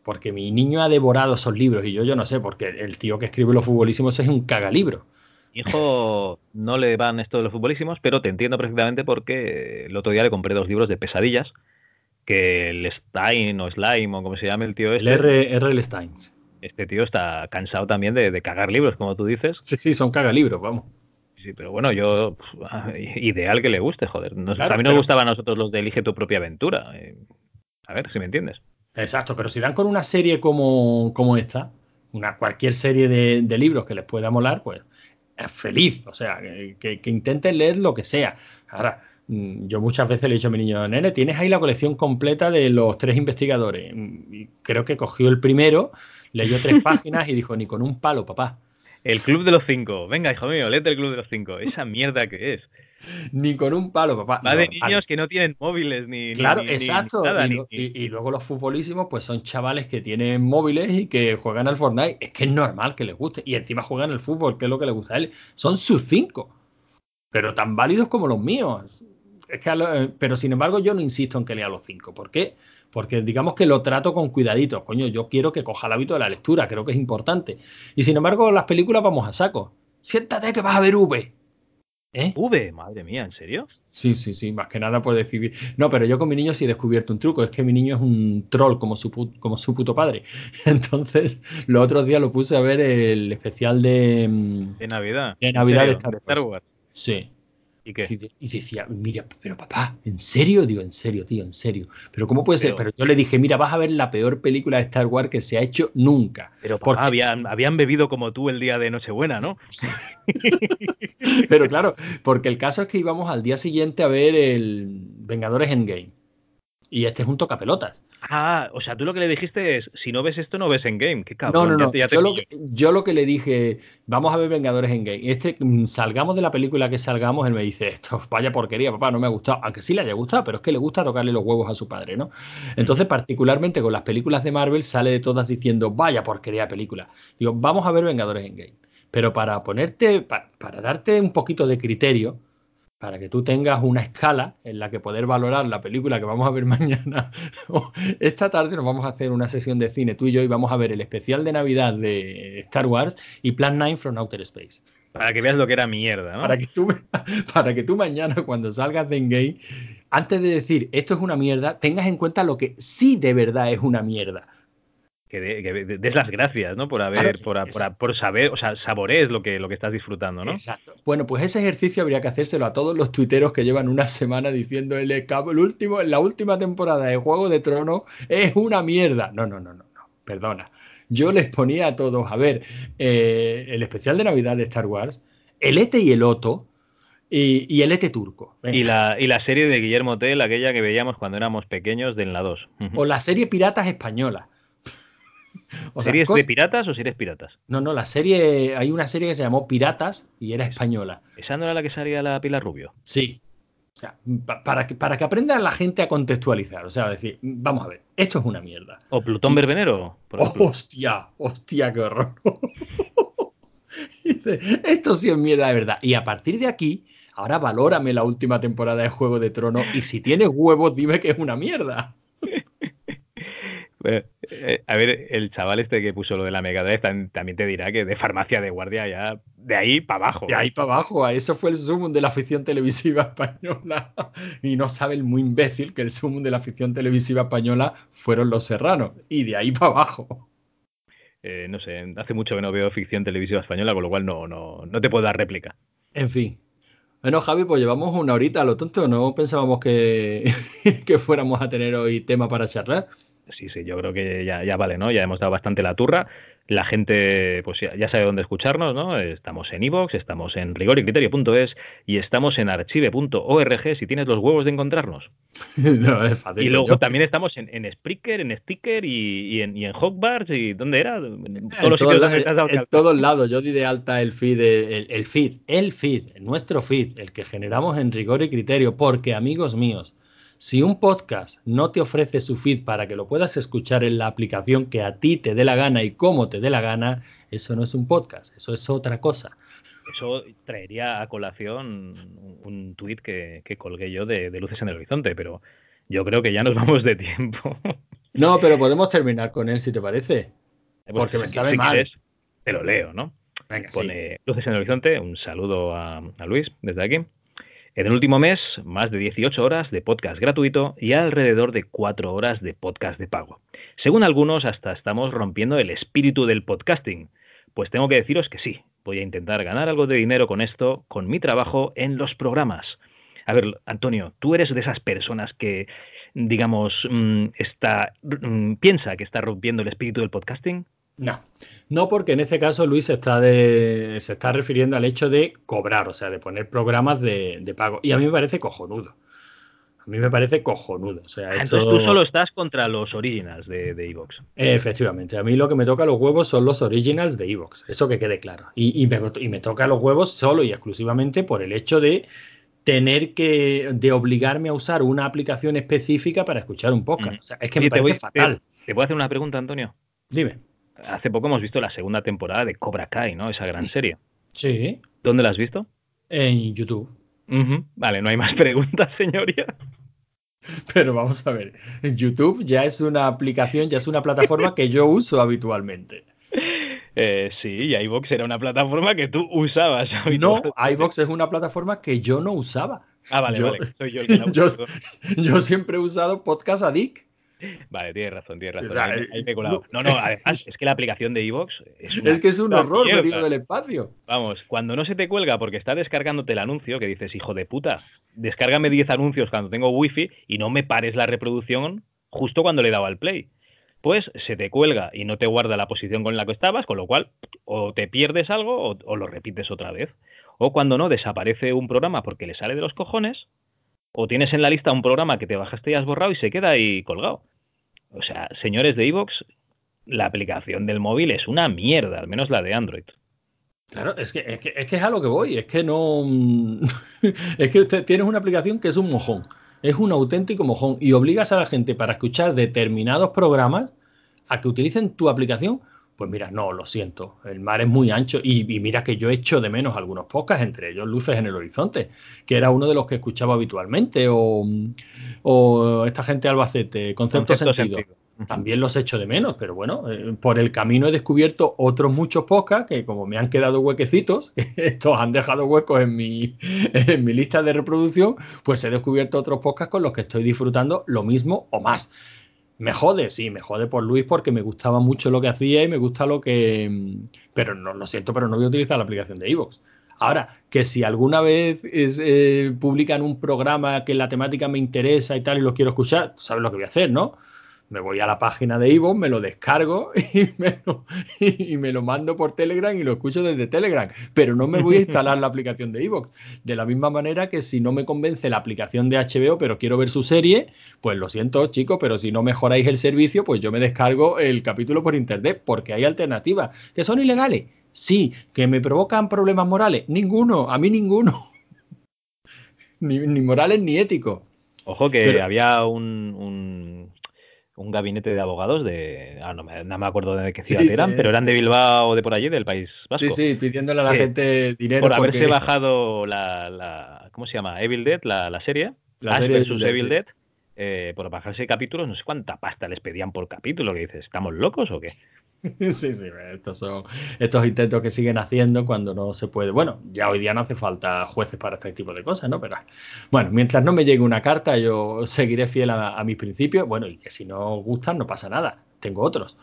A: Porque mi niño ha devorado esos libros y yo, yo no sé, porque el tío que escribe los futbolísimos es un cagalibro.
B: Hijo no le van esto de los futbolísimos, pero te entiendo perfectamente porque el otro día le compré dos libros de pesadillas, que el Stein o Slime o como se llame el tío
A: El
B: este,
A: R. R. L. Stein.
B: este tío está cansado también de, de cagar libros, como tú dices.
A: Sí, sí, son cagalibros, vamos.
B: Sí, pero bueno, yo, ideal que le guste, joder. Nos-
A: Claro,
B: a mí nos
A: pero-
B: gustaban a nosotros los de Elige tu propia aventura. eh, A ver si me entiendes.
A: Exacto, pero si dan con una serie como, como esta, una, cualquier serie de, de libros que les pueda molar, pues es feliz. O sea, que, que- intenten leer lo que sea. Ahora, mm, yo muchas veces le he dicho a mi niño, nene, tienes ahí la colección completa de los tres investigadores. Mm, Y creo que cogió el primero, leyó tres páginas y dijo, ni con un palo, papá.
B: El Club de los Cinco. Venga, hijo mío, léete el Club de los Cinco. Esa mierda que es.
A: Ni con un palo, papá.
B: Va de niños que no tienen móviles ni.
A: Claro,
B: ni-
A: exacto.
B: ni nada,
A: y,
B: ni-
A: y- y luego los futbolísimos, pues son chavales que tienen móviles y que juegan al Fortnite. Es que es normal que les guste. Y encima juegan el fútbol, que es lo que les gusta a él. Son sus cinco. Pero tan válidos como los míos. Es que lo- eh, pero sin embargo, yo no insisto en que lea los cinco. ¿Por qué? Porque digamos que lo trato con cuidaditos. Coño, yo quiero que coja el hábito de la lectura, creo que es importante. Y sin embargo, las películas vamos a saco. Siéntate que vas a ver V. ¿Eh?
B: V, madre mía, ¿en serio?
A: Sí, sí, sí, más que nada por decir. No, pero yo con mi niño sí he descubierto un truco, es que mi niño es un troll como su, como su puto padre. Entonces, los otros días lo puse a ver el especial de, mm,
B: De Navidad.
A: De
B: ¿En
A: Navidad de Star. Wars. Sí.
B: ¿Y qué?
A: Y, decía, mira, pero papá, ¿en serio? Digo, en serio, tío, en serio. Pero ¿cómo puede ser?
B: Pero-
A: Pero yo le dije, mira, vas a ver la peor película de Star Wars que se ha hecho nunca.
B: Pero papá,
A: Porque-
B: habían, habían bebido como tú el día de Nochebuena, ¿no?
A: Pero claro, porque el caso es que íbamos al día siguiente a ver el Vengadores Endgame. Y este es un tocapelotas.
B: Ah, o sea, tú lo que le dijiste es, si no ves esto, no ves en game. Qué
A: No,
B: cabrón.
A: no,
B: ya
A: no.
B: te- ya te
A: Yo lo, que, yo lo que le dije, vamos a ver Vengadores en Game. Este, mm, salgamos de la película que salgamos, él me dice, esto, vaya porquería, papá, no me ha gustado. Aunque sí le haya gustado, pero es que le gusta tocarle los huevos a su padre, ¿no? Entonces, particularmente con las películas de Marvel, sale de todas diciendo, vaya porquería película. Digo, vamos a ver Vengadores en Game. Pero para ponerte, pa- para darte un poquito de criterio, para que tú tengas una escala en la que poder valorar la película que vamos a ver mañana. Esta tarde nos vamos a hacer una sesión de cine tú y yo y vamos a ver el especial de Navidad de Star Wars y Plan 9 from Outer Space.
B: Para que veas lo que era mierda, ¿no?
A: Para que tú, para que tú mañana cuando salgas de Endgame, antes de decir esto es una mierda, tengas en cuenta lo que sí de verdad es una mierda.
B: Que, des las gracias, ¿no? Por haber, por, por, saber, o sea, saborees lo que, lo que estás disfrutando, ¿no?
A: Exacto. Bueno, pues ese ejercicio habría que hacérselo a todos los tuiteros que llevan una semana diciendo el, el último, la última temporada de Juego de Tronos es una mierda. No, no, no, no, no. Perdona. Yo les ponía a todos a ver eh, el especial de Navidad de Star Wars, el Ete y el Oto, y, el ET turco.
B: Y la, y la, serie de Guillermo Tell, aquella que veíamos cuando éramos pequeños de la 2.
A: O la serie Piratas Española.
B: ¿Series de piratas o series piratas?
A: No, no, la serie. Hay una serie que se llamó Piratas y era española.
B: ¿Esa no era la que salía la Pilar Rubio?
A: Sí. O sea, para que, para que aprenda la gente a contextualizar. O sea, decir, vamos a ver, esto es una mierda.
B: O Plutón Verbenero.
A: hostia, hostia, qué horror. esto sí es mierda de verdad. Y a partir de aquí, ahora valórame la última temporada de Juego de Tronos y si tienes huevos, dime que es una mierda.
B: Eh, a ver, el chaval este que puso lo de la Mega Drive también te dirá que de farmacia de guardia ya de ahí para abajo.
A: De ahí para abajo, eso fue el sumum de la afición televisiva española. Y no sabe el muy imbécil que el sumum de la afición televisiva española fueron los serranos. Y de ahí para abajo.
B: Eh, no sé, hace mucho que no veo ficción televisiva española, con lo cual no, no, no te puedo dar réplica.
A: En fin, bueno, Javi, pues llevamos una horita a lo tonto. No pensábamos que, que fuéramos a tener hoy tema para charlar.
B: Sí, sí, yo creo que ya, ya vale, ¿no? Ya hemos dado bastante la turra la gente pues ya, sabe dónde escucharnos, ¿no? Estamos en iVoox, estamos en rigoricriterio.es y estamos en archive.org si tienes los huevos de encontrarnos.
A: no, es fácil.
B: Y luego también estamos en, en Spreaker, en Sticker y, en, y en Hogbarts y ¿dónde era? En
A: todos los sitios donde has dado En todos lados, yo di de alta el feed, el, el feed, el feed, nuestro feed, el que generamos en Rigor y Criterio, porque amigos míos, si un podcast no te ofrece su feed para que lo puedas escuchar en la aplicación que a ti te dé la gana y como te dé la gana, eso no es un podcast, eso es otra cosa.
B: Eso traería a colación un tuit que, colgué yo de, Luces en el Horizonte, pero yo creo que ya nos vamos de tiempo.
A: No, pero podemos terminar con él si te parece. Porque me sabe mal.
B: te lo leo, ¿no? Pone Luces en el Horizonte, un saludo a Luis desde aquí. En el último mes, más de 18 horas de podcast gratuito y alrededor de 4 horas de podcast de pago. Según algunos, hasta estamos rompiendo el espíritu del podcasting. Pues tengo que deciros que sí, voy a intentar ganar algo de dinero con esto, con mi trabajo en los programas. A ver, Antonio, tú eres de esas personas que, digamos, mm, está, mm, piensa que está rompiendo el espíritu del podcasting.
A: No, no porque en este caso Luis está de, se está refiriendo al hecho de cobrar, o sea, de poner programas de, pago. Y a mí me parece cojonudo. A mí me parece cojonudo. O sea,
B: Entonces tú solo estás contra los originals de Evox.
A: Efectivamente. A mí lo que me toca los huevos son los originals de Evox. Eso que quede claro. Y, me, y, me, toca los huevos solo y exclusivamente por el hecho de tener que, de obligarme a usar una aplicación específica para escuchar un podcast. O sea, es que me parece fatal.
B: ¿Te puedo hacer una pregunta, Antonio?
A: Dime
B: hace poco hemos visto la segunda temporada de Cobra Kai, ¿no? Esa gran serie.
A: Sí.
B: ¿Dónde la has visto?
A: En YouTube.
B: Vale, no hay más preguntas, señoría.
A: Pero vamos a ver, YouTube ya es una aplicación, ya es una plataforma que yo uso habitualmente.
B: Eh, sí, y iVox era una plataforma que tú usabas.
A: No, iVox es una plataforma que yo no usaba.
B: Ah, vale, vale. Soy yo el que la
A: yo, yo, siempre he usado Podcast Addict
B: Vale, tienes razón, tienes razón. ahí, me colado. No, no, además es que la aplicación de Evox
A: es, es que es un horror venido del espacio.
B: Vamos, cuando no se te cuelga porque está descargándote el anuncio, que dices, hijo de puta, descárgame 10 anuncios cuando tengo wifi y no me pares la reproducción justo cuando le he dado al play. Pues se te cuelga y no te guarda la posición con la que estabas, con lo cual o te pierdes algo o, o lo repites otra vez. O cuando no, desaparece un programa porque le sale de los cojones, o tienes en la lista un programa que te bajaste y has borrado y se queda ahí colgado. O sea, señores de Evox, la aplicación del móvil es una mierda, al menos la de Android.
A: Claro, es que es, que, es, que a lo que voy, es que no. es que usted tienes una aplicación que es un mojón, es un auténtico mojón y obligas a la gente para escuchar determinados programas a que utilicen tu aplicación. Pues mira, no, lo siento, el mar es muy ancho y, mira que yo echo de menos algunos podcasts, entre ellos Luces en el Horizonte, que era uno de los que escuchaba habitualmente, o, o esta gente de Albacete, Concepto, sentido. También los echo de menos, pero bueno, eh, por el camino he descubierto otros muchos podcasts que como me han quedado huequecitos, estos han dejado huecos en mi, en mi lista de reproducción, pues he descubierto otros podcasts con los que estoy disfrutando lo mismo o más. Me jode, sí, me jode por Luis porque me gustaba mucho lo que hacía y me gusta lo que... Pero no lo siento, pero no voy a utilizar la aplicación de Evox. Ahora, que si alguna vez eh, publican un programa que la temática me interesa y tal y lo quiero escuchar, sabes lo que voy a hacer, ¿no? Me voy a la página de Ivo, me lo descargo y me lo, y me lo, mando por Telegram y lo escucho desde Telegram. Pero no me voy a instalar la aplicación de Evox. De la misma manera que si no me convence la aplicación de HBO, pero quiero ver su serie, pues lo siento, chicos, pero si no mejoráis el servicio, pues yo me descargo el capítulo por internet, porque hay alternativas. ¿Que son ilegales? Sí. ¿Que me provocan problemas morales? Ninguno, a mí ninguno. ni, morales ni éticos.
B: Ojo que había un un gabinete de abogados de. Ah, no, me acuerdo de qué ciudad eran, pero eran de Bilbao o de por allí, del País Vasco.
A: Sí, sí, pidiéndole a la gente dinero.
B: Por haberse bajado la, ¿Cómo se llama? Evil Dead, la, serie. La serie versus Evil Dead. Eh, por bajarse capítulos, no sé cuánta pasta les pedían por capítulo. Que dices, ¿estamos locos o qué?
A: Sí, sí, estos son estos intentos que siguen haciendo cuando no se puede. Bueno, ya hoy día no hace falta jueces para este tipo de cosas, ¿no? Pero bueno, mientras no me llegue una carta, yo seguiré fiel a, mis principios. Bueno, y que si no gustan, no pasa nada. Tengo otros.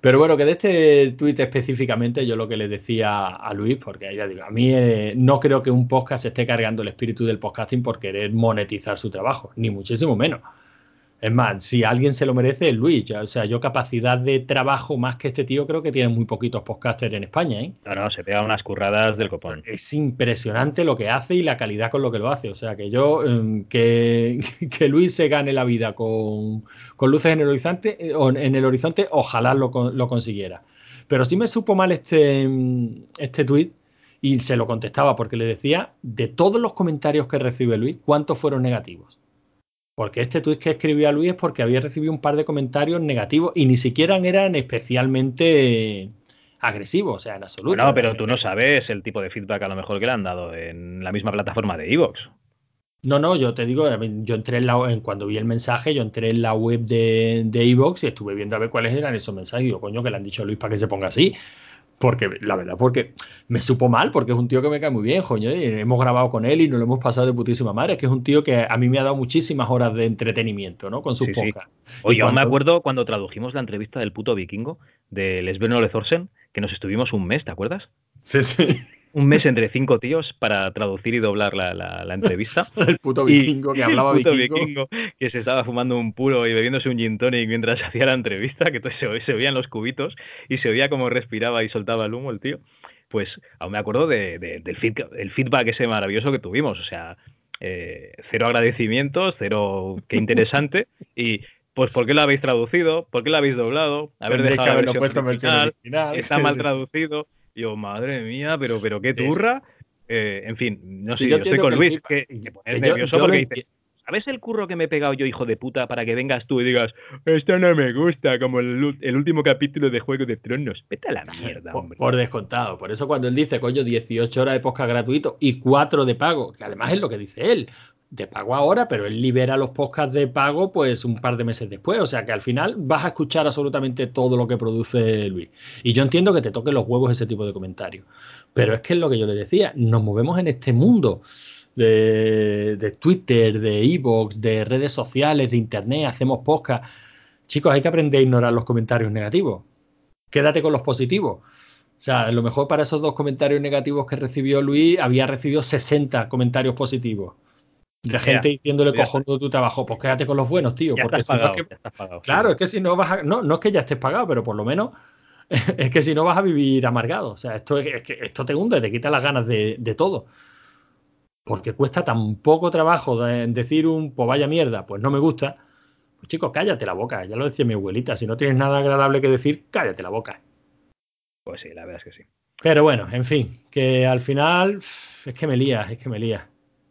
A: Pero bueno, que de este tuit específicamente, yo lo que le decía a Luis, porque a mí eh, no creo que un podcast esté cargando el espíritu del podcasting por querer monetizar su trabajo, ni muchísimo menos. Es más, si alguien se lo merece es Luis. o sea, yo capacidad de trabajo más que este tío creo que tiene muy poquitos podcasters en España. ¿eh?
B: No, no, se pega unas curradas del copón.
A: Es impresionante lo que hace y la calidad con lo que lo hace. O sea, que yo, em, que, que Luis se gane la vida con, luces en el horizonte, eh, en el horizonte ojalá lo, lo consiguiera. Pero sí me supo mal este, em, este tuit y se lo contestaba porque le decía, de todos los comentarios que recibe Luis, ¿cuántos fueron negativos? Porque este tweet que escribió a Luis es porque había recibido un par de comentarios negativos y ni siquiera eran especialmente agresivos, o sea, en absoluto.
B: No, pero tú no sabes el tipo de feedback a lo mejor que le han dado en la misma plataforma de Evox.
A: No, no, yo te digo, yo entré en la en, cuando vi el mensaje, yo entré en la web de Evox y estuve viendo a ver cuáles eran esos mensajes. Y digo, coño, que le han dicho a Luis para que se ponga así. Porque, la verdad, porque me supo mal, porque es un tío que me cae muy bien, coño. Y hemos grabado con él y nos lo hemos pasado de putísima madre. Es que es un tío que a mí me ha dado muchísimas horas de entretenimiento, ¿no? Con sus sí,
B: Oye, yo me acuerdo cuando tradujimos la entrevista del puto vikingo de Lesbeno Lezorsen, que nos estuvimos un mes, ¿te acuerdas?
A: Sí, sí
B: un mes entre cinco tíos para traducir y doblar la, la, entrevista.
A: el puto vikingo que hablaba
B: el puto vikingo. que se estaba fumando un puro y bebiéndose un gin tonic mientras hacía la entrevista, que se, se veían los cubitos y se oía cómo respiraba y soltaba el humo el tío. Pues aún me acuerdo de, del feedback, el feedback ese maravilloso que tuvimos. O sea, eh, cero agradecimientos, cero qué interesante. y pues ¿por qué lo habéis traducido? ¿Por qué lo habéis doblado?
A: Haber dejado la versión original,
B: Está mal traducido yo, madre mía, pero, pero qué turra. Eh, en fin, no sé, yo, estoy con Luis, que, es nervioso porque dice, ¿sabes el curro que me he pegado yo, hijo de puta, para que vengas tú y digas, esto no me gusta, como el, último capítulo de Juego de Tronos? Vete a la mierda, hombre.
A: Por, descontado. Por eso cuando él dice, coño, 18 horas de podcast gratuito y 4 de pago, que además es lo que dice él de pago ahora, pero él libera los podcasts de pago pues un par de meses después. O sea que al final vas a escuchar absolutamente todo lo que produce Luis. Y yo entiendo que te toquen los huevos ese tipo de comentarios. Pero es que es lo que yo le decía, nos movemos en este mundo de, Twitter, de Evox, de redes sociales, de Internet, hacemos podcast. Chicos, hay que aprender a ignorar los comentarios negativos. Quédate con los positivos. O sea, a lo mejor para esos dos comentarios negativos que recibió Luis, había recibido 60 comentarios positivos de gente diciéndole cojonudo tu trabajo, pues quédate con los buenos, tío. porque si no es que, claro, es que si no vas a. No, no es que ya estés pagado, pero por lo menos es que si no vas a vivir amargado. O sea, esto es, que esto te hunde, te quita las ganas de, todo. Porque cuesta tan poco trabajo decir un pues vaya mierda, pues no me gusta. Pues chicos, cállate la boca. Ya lo decía mi abuelita. Si no tienes nada agradable que decir, cállate la boca.
B: Pues sí, la verdad es que sí.
A: Pero bueno, en fin, que al final es que me lías, es que me lías.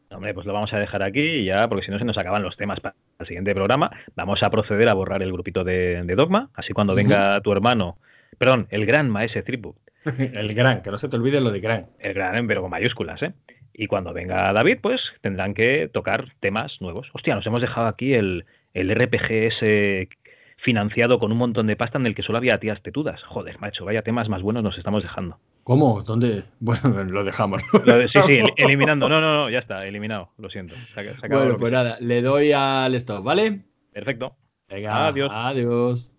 B: Hombre, pues lo vamos a dejar aquí ya, porque si no se nos acaban los temas para el siguiente programa. Vamos a proceder a borrar el grupito de, Dogma, así cuando venga tu hermano, perdón, el gran maese Tribu.
A: el gran, que no se te olvide lo de gran.
B: El gran, pero con mayúsculas, ¿eh? Y cuando venga David, pues tendrán que tocar temas nuevos. Hostia, nos hemos dejado aquí el, el RPG ese financiado con un montón de pasta en el que solo había tías tetudas. Joder, macho, vaya temas más buenos nos estamos dejando.
A: ¿Cómo? ¿Dónde? Bueno, lo dejamos.
B: sí, sí, eliminando. No, no, no, ya está, eliminado. Lo siento.
A: bueno, pues nada, le doy al stop, ¿vale?
B: Perfecto.
A: Venga,
B: Adiós.
A: adiós.